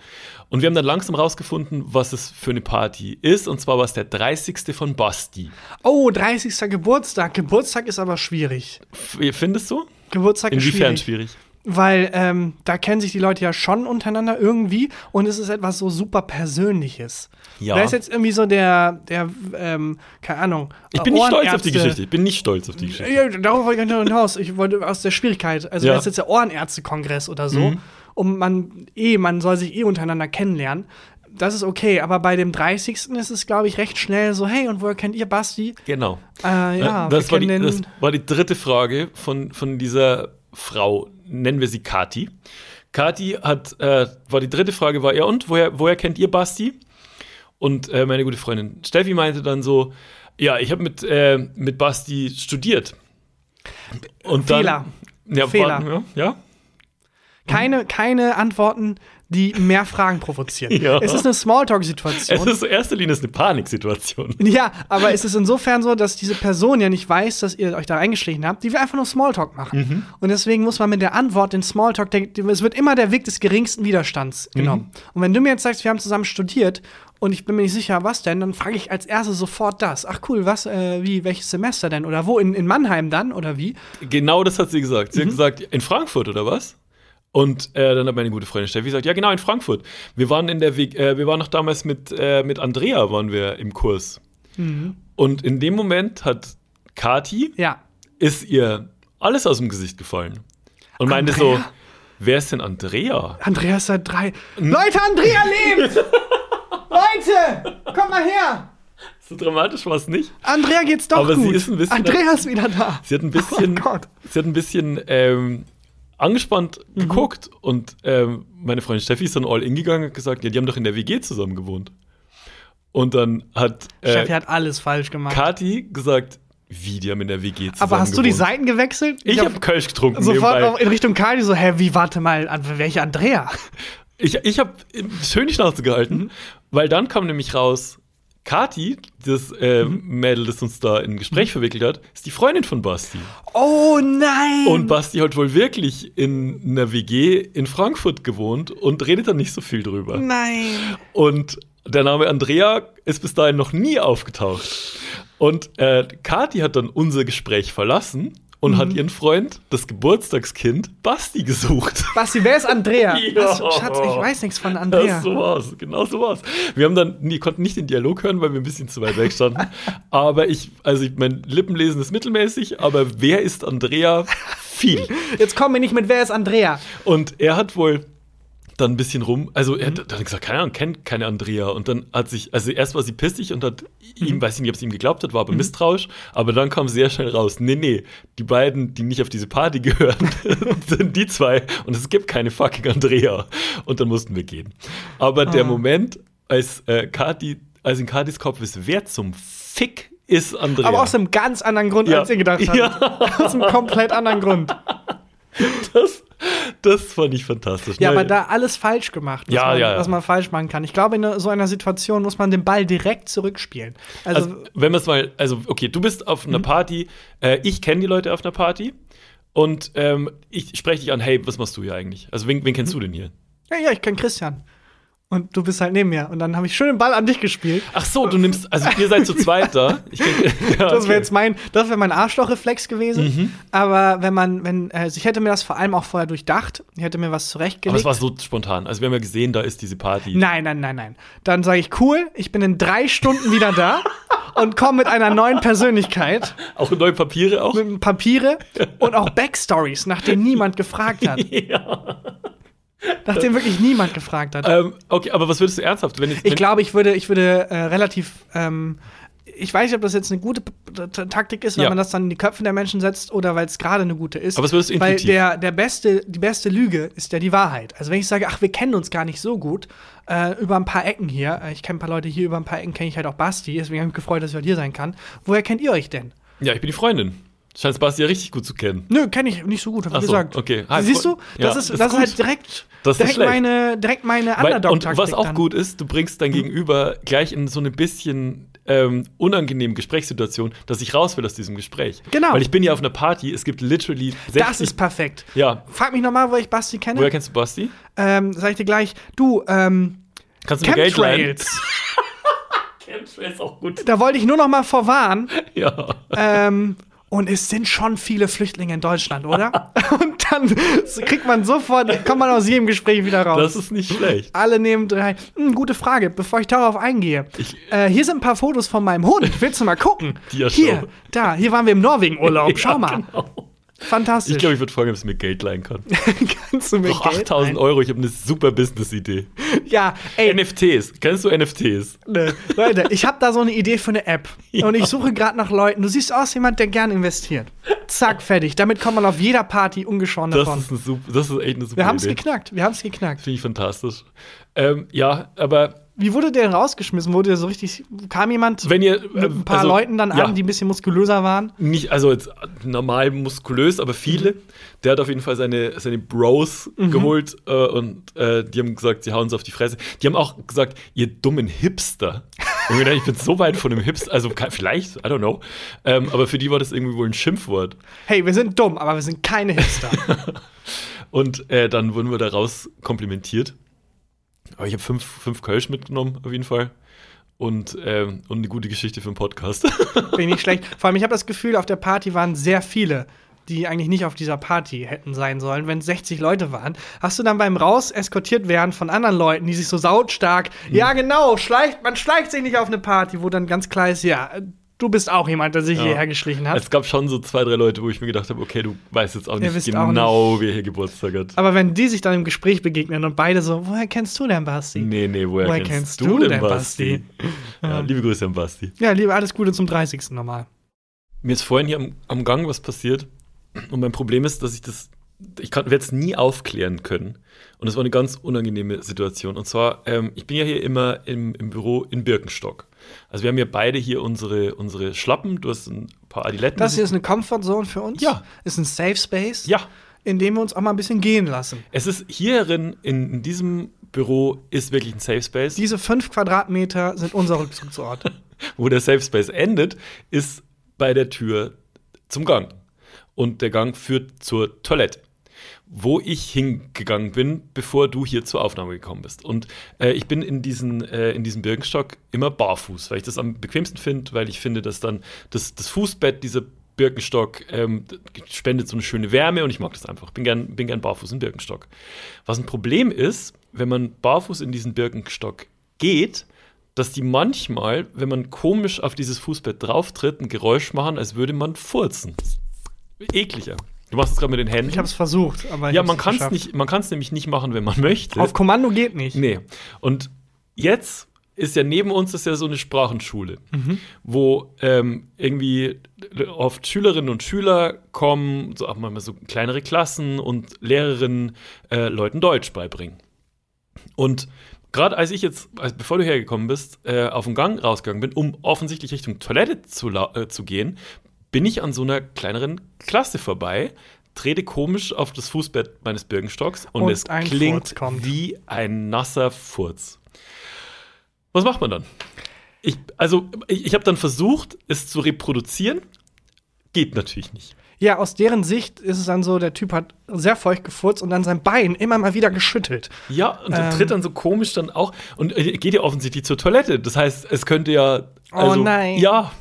Und wir haben dann langsam rausgefunden, was es für eine Party ist. Und zwar war es der 30. von Basti. Oh, 30. Geburtstag. Geburtstag ist aber schwierig. F findest du? Geburtstag Inwiefern ist schwierig? schwierig? Weil ähm, da kennen sich die Leute ja schon untereinander irgendwie und es ist etwas so super Persönliches. Ja. Da ist jetzt irgendwie so der, der ähm, keine Ahnung. Ich bin nicht stolz auf die Geschichte. Ich bin nicht stolz auf die Geschichte. Ja, darauf wollte ich gar nicht hinaus. Ich wollte aus der Schwierigkeit. Also, ja. das ist jetzt der Ohrenärztekongress oder so. Mhm. Und man, eh, man soll sich eh untereinander kennenlernen. Das ist okay, aber bei dem 30. ist es, glaube ich, recht schnell so, hey, und woher kennt ihr Basti? Genau. Äh, ja, das, war die, das war die dritte Frage von, von dieser Frau, nennen wir sie Kati. Kati hat, äh, war die dritte Frage, war ja, und woher, woher kennt ihr Basti? Und äh, meine gute Freundin Steffi meinte dann so, ja, ich habe mit, äh, mit Basti studiert. Und Fehler. Dann, ja, Fehler. Warten, ja, ja. Keine, keine Antworten die mehr Fragen provozieren. <laughs> Ja. Es ist eine Smalltalk-Situation. Es ist in erster Linie eine Paniksituation. <laughs> Ja, aber es ist insofern so, dass diese Person ja nicht weiß, dass ihr euch da eingeschlichen habt. Die will einfach nur Smalltalk machen. Mhm. Und deswegen muss man mit der Antwort den Smalltalk, es wird immer der Weg des geringsten Widerstands mhm. genommen. Mhm. Und wenn du mir jetzt sagst, wir haben zusammen studiert und ich bin mir nicht sicher, was denn, dann frage ich als erstes sofort das. Ach cool, was, äh, wie, welches Semester denn? Oder wo? In, in Mannheim dann? Oder wie? Genau das hat sie gesagt. Sie mhm. hat gesagt, in Frankfurt oder was? Und äh, dann hat meine gute Freundin Steffi gesagt, ja genau, in Frankfurt. Wir waren in der, äh, wir waren noch damals mit, äh, mit Andrea waren wir im Kurs. Mhm. Und in dem Moment hat Kati, ja. ist ihr alles aus dem Gesicht gefallen. Und Andrea? meinte so, wer ist denn Andrea? Andrea ist seit drei. Hm? Leute, Andrea lebt! <laughs> Leute, komm mal her! So dramatisch war es nicht. Andrea geht's doch Aber gut. sie ist ein bisschen. Andrea ist wieder da. Sie hat ein bisschen. Oh Gott. Sie hat ein bisschen ähm, angespannt mhm. geguckt und ähm, meine Freundin Steffi ist dann all in gegangen und gesagt, ja, die haben doch in der WG zusammen gewohnt. Und dann hat äh, Steffi hat alles falsch gemacht. Kati gesagt, wie, die haben in der WG zusammen Aber hast gewohnt. du die Seiten gewechselt? Ich, ich habe Kölsch getrunken. Sofort in Richtung Kati so, hä, wie, warte mal, an welche Andrea? Ich, ich habe schön die Schnauze gehalten, mhm. weil dann kam nämlich raus, Kati, das äh, mhm. Mädel, das uns da in ein Gespräch mhm. verwickelt hat, ist die Freundin von Basti. Oh nein! Und Basti hat wohl wirklich in einer WG in Frankfurt gewohnt und redet da nicht so viel drüber. Nein! Und der Name Andrea ist bis dahin noch nie aufgetaucht. Und äh, Kati hat dann unser Gespräch verlassen und mhm. hat ihren Freund, das Geburtstagskind, Basti gesucht. Basti, wer ist Andrea? <laughs> ja. Was, Schatz, ich weiß nichts von Andrea. Das so war's, genau so war's. Wir haben dann, wir konnten nicht den Dialog hören, weil wir ein bisschen zu weit weg standen. <laughs> aber ich, also ich, mein Lippenlesen ist mittelmäßig, aber wer ist Andrea? Viel. Jetzt kommen wir nicht mit, wer ist Andrea? Und er hat wohl dann ein bisschen rum. Also er hat dann gesagt, keine Ahnung, kennt keine Andrea. Und dann hat sich, also erst war sie pissig und hat mhm. ihm, weiß ich nicht, ob es ihm geglaubt hat, war aber mhm. misstrauisch. Aber dann kam sehr schnell raus, nee, nee, die beiden, die nicht auf diese Party <laughs> gehören, <laughs> sind die zwei und es gibt keine fucking Andrea. Und dann mussten wir gehen. Aber ah. der Moment, als äh, Kati, als in Katis Kopf ist, wer zum Fick ist Andrea? Aber aus einem ganz anderen Grund, ja. als ihr gedacht habt. Ja. Aus einem komplett anderen Grund. <laughs> Das, das fand ich fantastisch. Ja, ne? aber da alles falsch gemacht, was, ja, man, ja, ja. was man falsch machen kann. Ich glaube, in so einer Situation muss man den Ball direkt zurückspielen. Also, also wenn man es mal, also okay, du bist auf einer mhm. Party, äh, ich kenne die Leute auf einer Party und ähm, ich spreche dich an, hey, was machst du hier eigentlich? Also wen, wen kennst mhm. du denn hier? Ja, ja, ich kenne Christian und du bist halt neben mir. Und dann habe ich schön den Ball an dich gespielt. Ach so, du nimmst, also ihr seid zu zweit da. <laughs> Ich, <laughs> ja, das wäre jetzt mein, das wäre mein Arschlochreflex gewesen. Mhm. Aber wenn man, wenn, also ich hätte mir das vor allem auch vorher durchdacht, ich hätte mir was zurechtgelegt. Aber es war so spontan. Also wir haben ja gesehen, da ist diese Party. Nein, nein, nein, nein. Dann sage ich, cool, ich bin in drei Stunden wieder da <laughs> und komme mit einer neuen Persönlichkeit. Auch neue Papiere auch? Mit Papiere und auch Backstories, nach denen niemand gefragt hat. ja. Nachdem wirklich niemand gefragt hat. Ähm, okay, aber was würdest du ernsthaft? Wenn ich, wenn ich glaube, ich würde, ich würde äh, relativ. Ähm, ich weiß nicht, ob das jetzt eine gute Taktik ist, wenn ja. man das dann in die Köpfe der Menschen setzt oder weil es gerade eine gute ist. Aber was würdest du? Weil der, der beste, die beste Lüge ist ja die Wahrheit. Also wenn ich sage, ach, wir kennen uns gar nicht so gut, äh, über ein paar Ecken hier, äh, ich kenne ein paar Leute hier, über ein paar Ecken kenne ich halt auch Basti, deswegen habe ich mich gefreut, dass ich heute hier sein kann. Woher kennt ihr euch denn? Ja, ich bin die Freundin. Scheint Basti ja richtig gut zu kennen. Nö, kenne ich nicht so gut, habe ich so, gesagt. Okay. Ah, Siehst du, das, ja, ist, das ist, halt direkt, das direkt, meine, direkt meine Underdog-Taktik. Und was auch dann. gut ist, du bringst dein mhm. Gegenüber gleich in so eine bisschen ähm, unangenehme Gesprächssituation, dass ich raus will aus diesem Gespräch. Genau. Weil ich bin ja auf einer Party, es gibt literally 60 Das ist perfekt. Ja. Frag mich nochmal, wo ich Basti kenne. Woher kennst du Basti? Ähm, sag ich dir gleich, du, ähm, Kannst du? Chemtrails <laughs> auch gut. Da wollte ich nur noch mal vorwarnen. Ja. Ähm, und es sind schon viele Flüchtlinge in Deutschland, oder? <laughs> und dann kriegt man sofort, kommt man aus jedem Gespräch wieder raus. Das ist nicht schlecht. Alle nehmen drei. Hm, gute Frage, bevor ich darauf eingehe. Ich, äh, hier sind ein paar Fotos von meinem Hund. Willst du mal gucken? <laughs> Hier, da, hier waren wir im Norwegen-Urlaub. <laughs> Schau ja, mal. Genau. Fantastisch. Ich glaube, ich würde fragen, ob es mir Geld leihen kann. <laughs> Kannst du mir Doch, Geld 8000 Euro, ich habe eine super Business-Idee. <laughs> Ja, ey. NFTs. Kennst du NFTs? Ne, Leute, ich habe da so eine Idee für eine App. <laughs> Ja. Und ich suche gerade nach Leuten. Du siehst aus, jemand, der gern investiert. Zack, fertig. Damit kommt man auf jeder Party ungeschoren davon. Das ist, eine super, das ist echt eine super Wir haben es geknackt. Wir haben es geknackt. Finde ich fantastisch. Ähm, ja, aber wie wurde der rausgeschmissen? Wurde der so richtig, kam jemand Wenn ihr, mit ein paar also, Leuten dann ja, an, die ein bisschen muskulöser waren? Nicht, also jetzt normal muskulös, aber viele. Mhm. Der hat auf jeden Fall seine, seine Bros mhm. geholt äh, und äh, die haben gesagt, sie hauen uns auf die Fresse. Die haben auch gesagt, ihr dummen Hipster. und ich, dachte, ich bin so weit von einem Hipster, also vielleicht, I don't know. Ähm, aber für die war das irgendwie wohl ein Schimpfwort. Hey, wir sind dumm, aber wir sind keine Hipster. <laughs> und äh, dann wurden wir daraus komplimentiert. Aber ich habe fünf, fünf Kölsch mitgenommen, auf jeden Fall. Und, ähm, und eine gute Geschichte für einen Podcast. Bin nicht schlecht. <laughs> Vor allem, ich habe das Gefühl, auf der Party waren sehr viele, die eigentlich nicht auf dieser Party hätten sein sollen, wenn 60 Leute waren. Hast du dann beim Raus eskortiert werden von anderen Leuten, die sich so sautstark, mhm. ja genau, schleicht, man schleicht sich nicht auf eine Party, wo dann ganz klar ist, ja, du bist auch jemand, der sich ja. hierher geschlichen hat. Es gab schon so zwei, drei Leute, wo ich mir gedacht habe, okay, du weißt jetzt auch nicht genau, auch nicht. wer hier Geburtstag hat. Aber wenn die sich dann im Gespräch begegnen und beide so, woher kennst du denn Basti? Nee, nee, woher, woher kennst, kennst, du, denn Basti? Basti? ja, liebe Grüße an Basti. Ja, liebe, alles Gute zum 30. nochmal. Mir ist vorhin hier am, am Gang was passiert und mein Problem ist, dass ich das ich werde es nie aufklären können. Und es war eine ganz unangenehme Situation. Und zwar, ähm, ich bin ja hier immer im, im Büro in Birkenstock. Also wir haben ja beide hier unsere, unsere Schlappen. Du hast ein paar Adiletten. Das hier ist eine Comfortzone für uns. Ja. Ist ein Safe Space. Ja. In dem wir uns auch mal ein bisschen gehen lassen. Es ist hierin, in, in diesem Büro, ist wirklich ein Safe Space. Diese fünf Quadratmeter sind unser Rückzugsort. <laughs> Wo der Safe Space endet, ist bei der Tür zum Gang. Und der Gang führt zur Toilette wo ich hingegangen bin, bevor du hier zur Aufnahme gekommen bist. Und äh, ich bin in, diesen, äh, in diesem Birkenstock immer barfuß, weil ich das am bequemsten finde, weil ich finde, dass dann das, das Fußbett dieser Birkenstock ähm, spendet so eine schöne Wärme und ich mag das einfach. Bin gern, bin gern barfuß in Birkenstock. Was ein Problem ist, wenn man barfuß in diesen Birkenstock geht, dass die manchmal, wenn man komisch auf dieses Fußbett drauftritt, ein Geräusch machen, als würde man furzen. Ekliger. Du machst es gerade mit den Händen. Ich habe es versucht, aber ja, man kann es nicht. Man kann es nämlich nicht machen, wenn man möchte. Auf Kommando geht nicht. Nee. Und jetzt ist ja neben uns ist ja so eine Sprachenschule, mhm. wo ähm, irgendwie oft Schülerinnen und Schüler kommen, so auch mal so kleinere Klassen und Lehrerinnen äh, Leuten Deutsch beibringen. Und gerade als ich jetzt, als, bevor du hergekommen bist, äh, auf den Gang rausgegangen bin, um offensichtlich Richtung Toilette zu, äh, zu gehen, bin ich an so einer kleineren Klasse vorbei, trete komisch auf das Fußbett meines Birkenstocks und, und es klingt wie ein nasser Furz. Was macht man dann? Ich, also, ich, ich habe dann versucht, es zu reproduzieren. Geht natürlich nicht. Ja, aus deren Sicht ist es dann so, der Typ hat sehr feucht gefurzt und dann sein Bein immer mal wieder geschüttelt. Ja, und ähm, tritt dann so komisch dann auch und äh, geht ja offensichtlich zur Toilette. Das heißt, es könnte ja. Oh also, oh nein. Ja.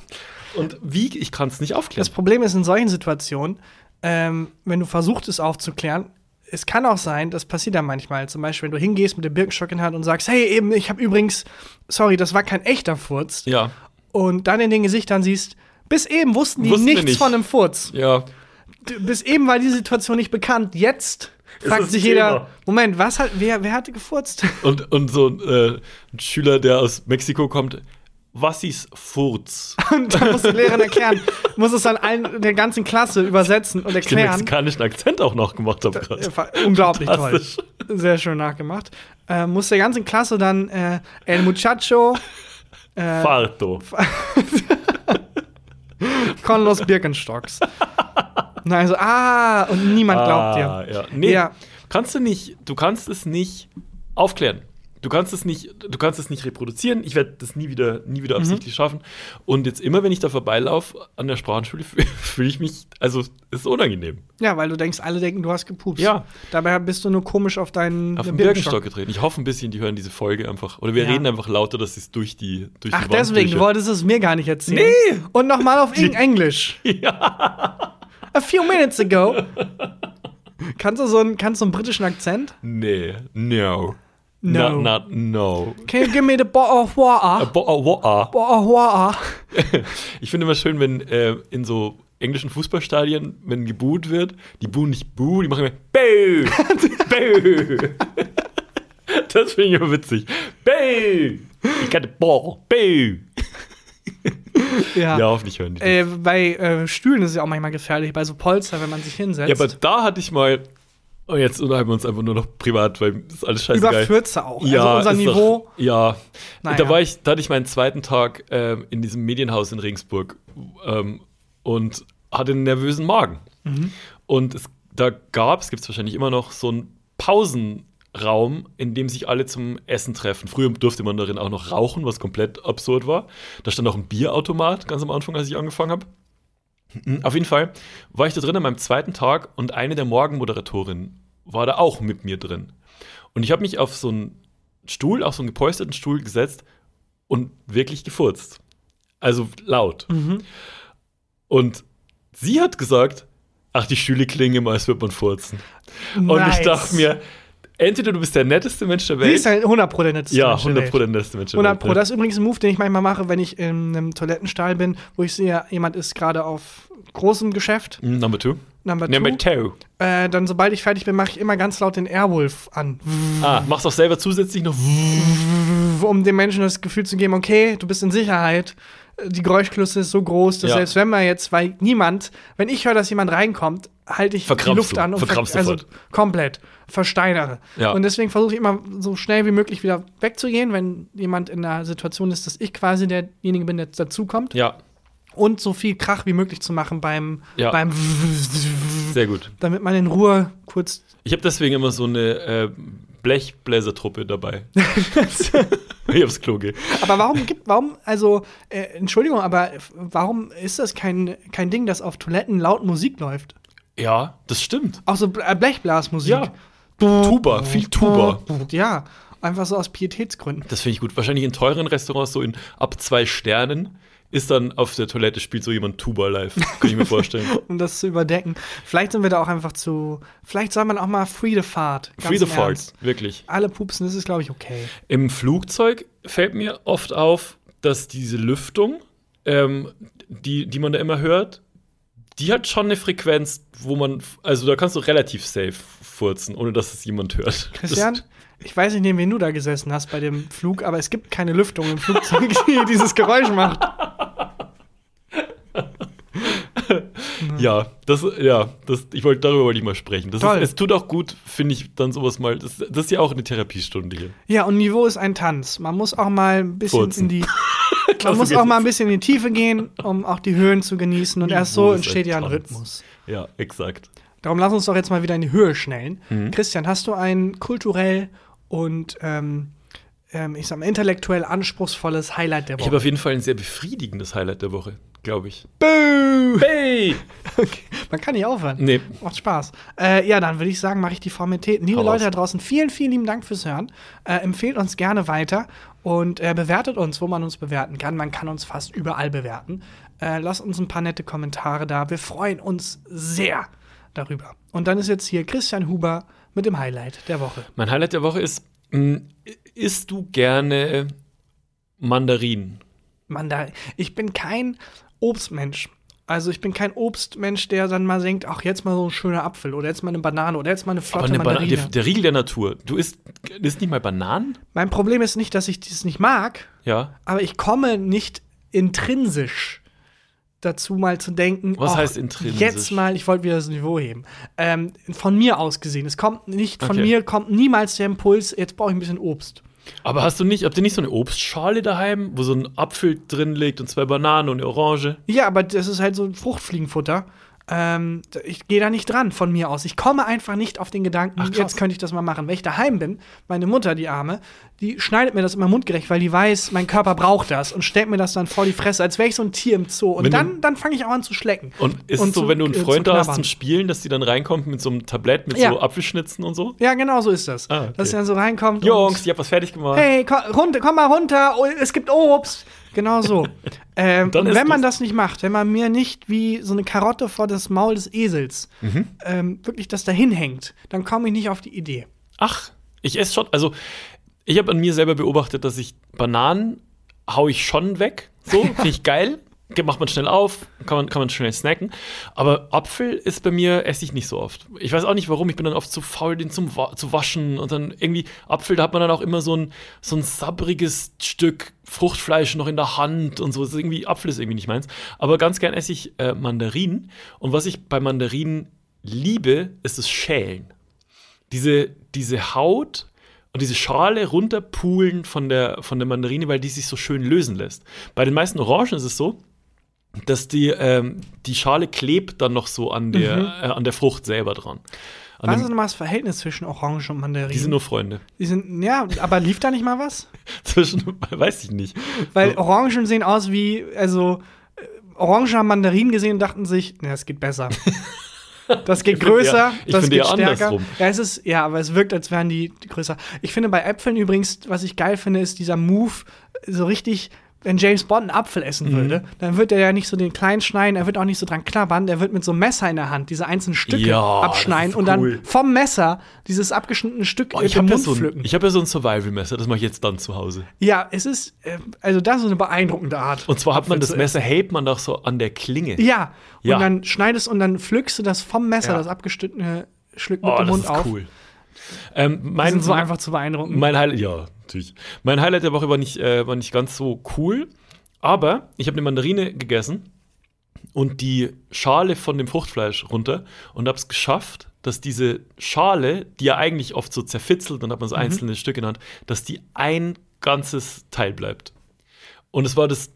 Und wie? Ich kann es nicht aufklären. Das Problem ist in solchen Situationen, ähm, wenn du versuchst, es aufzuklären, es kann auch sein, das passiert ja manchmal. Zum Beispiel, wenn du hingehst mit dem Birkenstock in der Hand und sagst, hey, eben, ich habe übrigens, sorry, das war kein echter Furz. Ja. Und dann in den Gesichtern siehst, bis eben wussten die wussten nichts nicht. von einem Furz. Ja. Bis eben war die Situation nicht bekannt. Jetzt fragt sich jeder, Moment, was hat, wer, wer hatte gefurzt? Und, und so äh, ein Schüler, der aus Mexiko kommt, was ist Furz? <laughs> Und dann muss die Lehrerin erklären, muss es dann allen, der ganzen Klasse übersetzen und erklären. Den mexikanischen Akzent auch noch gemacht habe gerade. Unglaublich toll. Sehr schön nachgemacht. Äh, muss der ganzen Klasse dann äh, El Muchacho äh, Farto <laughs> con los Birkenstocks. Na, also, ah, und niemand glaubt ah, dir. Ja. Nee, ja. kannst du nicht, du kannst es nicht aufklären. Du kannst es nicht, du kannst es nicht reproduzieren. Ich werde das nie wieder, nie wieder mhm. absichtlich mhm. schaffen. Und jetzt immer, wenn ich da vorbeilaufe an der Sprachenschule, <laughs> fühle ich mich, also es ist unangenehm. Ja, weil du denkst, alle denken, du hast gepupst. Ja. Dabei bist du nur komisch auf deinen auf den Birkenstock getreten. Ich hoffe ein bisschen, die hören diese Folge einfach. Oder wir ja. reden einfach lauter, dass sie es durch die durch Ach, die deswegen, du wolltest es mir gar nicht erzählen. Nee! Und nochmal auf <laughs> Englisch. ja. A few minutes ago. kannst du so einen, kannst du einen britischen Akzent? Nee, no. No. Not, not, no. Can you give me the bottle of water? A bottle of water. <laughs> Bottle of water. <laughs> ich finde immer schön, wenn äh, in so englischen Fußballstadien, wenn geboot wird, die buhen nicht Boo, die machen immer Boo! <laughs> Boo! das finde ich immer witzig. Boo! Ich the ball. Boo! ja. ja, hoffentlich hören die. Äh, bei äh, Stühlen ist es ja auch manchmal gefährlich, bei so Polster, wenn man sich hinsetzt. Ja, aber da hatte ich mal und jetzt unterhalten wir uns einfach nur noch privat, weil das ist alles scheißegal. Über Fürze auch. Ja, also unser Niveau. Doch, ja. Naja. Da war ich, da hatte ich meinen zweiten Tag ähm, in diesem Medienhaus in Regensburg ähm, und hatte einen nervösen Magen. Mhm. Und es, da gab es, gibt es wahrscheinlich immer noch, so einen Pausenraum, in dem sich alle zum Essen treffen. Früher durfte man darin auch noch rauchen, was komplett absurd war. Da stand auch ein Bierautomat ganz am Anfang, als ich angefangen habe. Mhm, auf jeden Fall war ich da drin an meinem zweiten Tag und eine der Morgenmoderatorinnen war da auch mit mir drin. Und ich habe mich auf so einen Stuhl, auf so einen gepolsterten Stuhl gesetzt und wirklich gefurzt. Also laut. Mhm. Und sie hat gesagt, ach, die Stühle klingen immer, als würde man furzen. Nice. Und ich dachte mir, entweder du bist der netteste Mensch der Welt. Sie ist halt 100 Pro der netteste ja, Mensch der Welt. Ja, 100 Pro der netteste Mensch der 100 Pro. Das ist übrigens ein Move, den ich manchmal mache, wenn ich in einem Toilettenstall bin, wo ich sehe, jemand ist gerade auf großem Geschäft. Mm, number two. Number two. Number two. Äh, dann, sobald ich fertig bin, mache ich immer ganz laut den Airwolf an. Ah, machst auch selber zusätzlich noch. Um dem Menschen das Gefühl zu geben, okay, du bist in Sicherheit die Geräuschkulisse ist so groß, dass ja. selbst wenn man jetzt, weil niemand, wenn ich höre, dass jemand reinkommt, halte ich die Luft du. an und ver also komplett versteinere. Ja. Und deswegen versuche ich immer so schnell wie möglich wieder wegzugehen, wenn jemand in der Situation ist, dass ich quasi derjenige bin, der dazukommt. Ja. Und so viel Krach wie möglich zu machen beim, ja. beim Sehr gut. Damit man in Ruhe kurz. Ich habe deswegen immer so eine äh, Blechbläsertruppe dabei. <laughs> ich aufs Klo gehe. Aber warum gibt, warum, also, äh, Entschuldigung, aber warum ist das kein, kein Ding, das auf Toiletten laut Musik läuft? Ja, das stimmt. Auch so äh, Blechblasmusik. Ja. Tuba, viel Tuba. Ja, einfach so aus Pietätsgründen. Das finde ich gut. Wahrscheinlich in teuren Restaurants, so in ab zwei Sternen, ist dann auf der Toilette, spielt so jemand Tuba live. Kann ich mir vorstellen. <laughs> um das zu überdecken. Vielleicht sind wir da auch einfach zu. Vielleicht soll man auch mal Free the Fart. Free the Fart, wirklich. Alle pupsen, das ist, glaube ich, okay. Im Flugzeug fällt mir oft auf, dass diese Lüftung, ähm, die, die man da immer hört, die hat schon eine Frequenz, wo man, also da kannst du relativ safe furzen, ohne dass es jemand hört. Christian, ich weiß nicht, neben wen du da gesessen hast bei dem Flug, aber es gibt keine Lüftung im Flugzeug, <laughs> die dieses Geräusch macht. <laughs> ja, das, ja, das, ich wollte darüber wollte ich mal sprechen. Das Ist, es tut auch gut, finde ich, dann sowas mal. Das, das, ist ja auch eine Therapiestunde hier. Ja, und Niveau ist ein Tanz. Man muss auch mal ein bisschen Furzen. in die. <laughs> man muss auch mal ein bisschen in die Tiefe gehen, um auch die Höhen zu genießen. Und Niveau erst so entsteht ein ja ein Rhythmus. Ja, exakt. Darum lass uns doch jetzt mal wieder in die Höhe schnellen. Mhm. Christian, hast du ein kulturell und ähm, ähm, ich sag mal, intellektuell anspruchsvolles Highlight der Woche? Ich habe auf jeden Fall ein sehr befriedigendes Highlight der Woche, glaube ich. Boo! Hey! <laughs> okay. Man kann nicht aufhören. Nee. Macht Spaß. Äh, ja, dann würde ich sagen, mache ich die Formalitäten. Liebe Hau Leute da draußen, vielen, vielen lieben Dank fürs Hören. Äh, empfehlt uns gerne weiter und äh, bewertet uns, wo man uns bewerten kann. Man kann uns fast überall bewerten. Äh, lasst uns ein paar nette Kommentare da. Wir freuen uns sehr darüber. Und dann ist jetzt hier Christian Huber mit dem Highlight der Woche. Mein Highlight der Woche ist, mh, hm, isst du gerne Mandarinen? Mandarin. Ich bin kein Obstmensch. Also ich bin kein Obstmensch, der dann mal denkt, ach, jetzt mal so ein schöner Apfel oder jetzt mal eine Banane oder jetzt mal eine flotte eine Mandarine. Der, der, Riegel der Natur. Du isst, isst nicht mal Bananen? Mein Problem ist nicht, dass ich das nicht mag. Ja. Aber ich komme nicht intrinsisch dazu, mal zu denken, was heißt intrinsisch? Jetzt mal, ich wollte wieder das Niveau heben. Ähm, von mir aus gesehen, es kommt nicht von okay. mir, kommt niemals der Impuls, jetzt brauche ich ein bisschen Obst. Aber hast du nicht, habt ihr nicht so eine Obstschale daheim, wo so ein Apfel drin liegt und zwei Bananen und eine Orange? Ja, aber das ist halt so ein Fruchtfliegenfutter. Ähm, ich gehe da nicht dran von mir aus. Ich komme einfach nicht auf den Gedanken, Ach, jetzt könnte ich das mal machen. Wenn ich daheim bin, meine Mutter, die Arme, die schneidet mir das immer mundgerecht, weil die weiß, mein Körper braucht das und stellt mir das dann vor die Fresse, als wäre ich so ein Tier im Zoo. Und wenn dann, dann fange ich auch an zu schlecken. Und ist und so, zu, wenn du einen äh, Freund da hast zum Spielen, dass die dann reinkommt mit so einem Tablett mit ja. so Apfelschnitzen und so? Ja, genau so ist das. Ah, okay. Dass sie dann so reinkommt. Jungs, ich hab was fertig gemacht. Hey, komm, runter, komm mal runter, oh, es gibt Obst. Genau so. <laughs> ähm, und wenn man das nicht macht, wenn man mir nicht wie so eine Karotte vor das Maul des Esels mhm. ähm, wirklich das dahin hängt, dann komme ich nicht auf die Idee. Ach, ich esse schon. Also, ich habe an mir selber beobachtet, dass ich Bananen hau ich schon weg. So, <laughs> finde ich geil macht man schnell auf, kann man, kann man schnell snacken. Aber Apfel ist bei mir, esse ich nicht so oft. Ich weiß auch nicht warum, ich bin dann oft zu faul, den zum, zu waschen. Und dann irgendwie, Apfel, da hat man dann auch immer so ein, so ein sabbriges Stück Fruchtfleisch noch in der Hand und so. ist irgendwie, Apfel ist irgendwie nicht meins. Aber ganz gern esse ich äh, Mandarinen. Und was ich bei Mandarinen liebe, ist das Schälen. Diese, diese Haut und diese Schale runterpulen von der, von der Mandarine, weil die sich so schön lösen lässt. Bei den meisten Orangen ist es so, dass die, ähm, die Schale klebt dann noch so an der, mhm. äh, an der Frucht selber dran. An was ist nochmal das Verhältnis zwischen Orange und Mandarine? Die sind nur Freunde. Die sind, ja, aber lief da nicht mal was? <laughs> zwischen, weiß ich nicht. Weil Orangen sehen aus wie, also, äh, Orangen haben Mandarinen gesehen und dachten sich, ne, es geht besser. <laughs> Das geht größer, ja, das geht stärker. Ja, es ist, ja, aber es wirkt, als wären die größer. Ich finde bei Äpfeln übrigens, was ich geil finde, ist dieser Move, so richtig wenn James Bond einen Apfel essen mhm. würde, dann wird er ja nicht so den kleinen schneiden, er wird auch nicht so dran knabbern, der wird mit so einem Messer in der Hand diese einzelnen Stücke ja, abschneiden und dann vom Messer dieses abgeschnittene Stück oh, ich habe ja, so ein, hab ja so ein Survival-Messer, das mache ich jetzt dann zu Hause. Ja, es ist, äh, also das ist eine beeindruckende Art. Und zwar hat man das Messer, hält man doch so an der Klinge. Ja, ja. und dann schneidest und dann pflückst du das vom Messer, ja. das abgeschnittene Stück mit oh, dem Mund auf. Cool. Ähm, mein, sind so einfach zu beeindrucken. Mein Highlight, ja, natürlich. Mein Highlight der Woche war nicht, äh, war nicht ganz so cool. Aber ich habe eine Mandarine gegessen und die Schale von dem Fruchtfleisch runter und habe es geschafft, dass diese Schale, die ja eigentlich oft so zerfitzelt, dann hat man so mhm. einzelne Stücke genannt, dass die ein ganzes Teil bleibt. Und es war das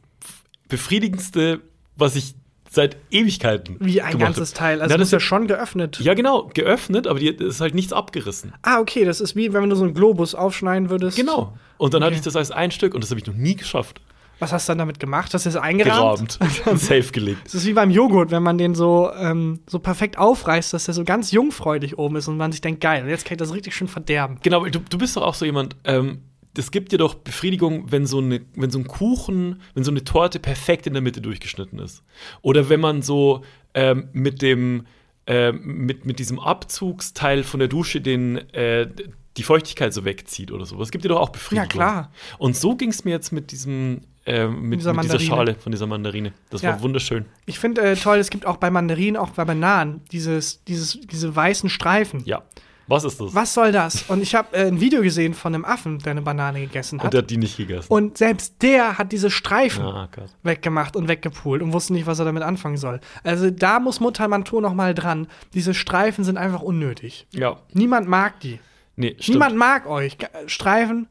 befriedigendste, was ich seit Ewigkeiten. Wie ein ganzes hab. Teil. Also ja, das ist ja schon geöffnet. Ja, genau, geöffnet, aber die ist halt nichts abgerissen. Ah, okay, das ist wie wenn du so einen Globus aufschneiden würdest. Genau. Und dann okay. hatte ich das als ein Stück und das habe ich noch nie geschafft. Was hast du dann damit gemacht? Hast du es eingerahmt? Gerahmt. <laughs> Safe gelegt. Das ist wie beim Joghurt, wenn man den so, ähm, so perfekt aufreißt, dass der so ganz jungfreudig oben ist und man sich denkt, geil, jetzt kann ich das richtig schön verderben. Genau, du, du bist doch auch so jemand, ähm, das gibt dir doch Befriedigung, wenn so, eine, wenn so ein Kuchen, wenn so eine Torte perfekt in der Mitte durchgeschnitten ist. Oder wenn man so ähm, mit dem, äh, mit, mit diesem Abzugsteil von der Dusche den, äh, die Feuchtigkeit so wegzieht oder so. Das gibt dir doch auch Befriedigung. Ja, klar. Und so ging es mir jetzt mit diesem äh, mit, dieser, mit dieser Schale von dieser Mandarine. Das ja. war wunderschön. Ich finde äh, toll, es gibt auch bei Mandarinen, auch bei Bananen, dieses, dieses, diese weißen Streifen. Ja. Was ist das? Was soll das? Und ich habe äh, ein Video gesehen von einem Affen, der eine Banane gegessen hat. Und der hat die nicht gegessen. Und selbst der hat diese Streifen oh, weggemacht und weggepult und wusste nicht, was er damit anfangen soll. Also da muss Mutter Manto noch mal dran. Diese Streifen sind einfach unnötig. Ja. Niemand mag die. Nee, stimmt. Niemand mag euch. Streifen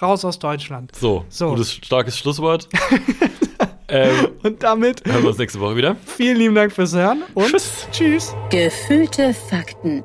raus aus Deutschland. So, so. gutes, starkes Schlusswort. <laughs> ähm, und damit hören wir uns nächste Woche wieder. Vielen lieben Dank fürs Hören und tschüss. tschüss. Gefühlte Fakten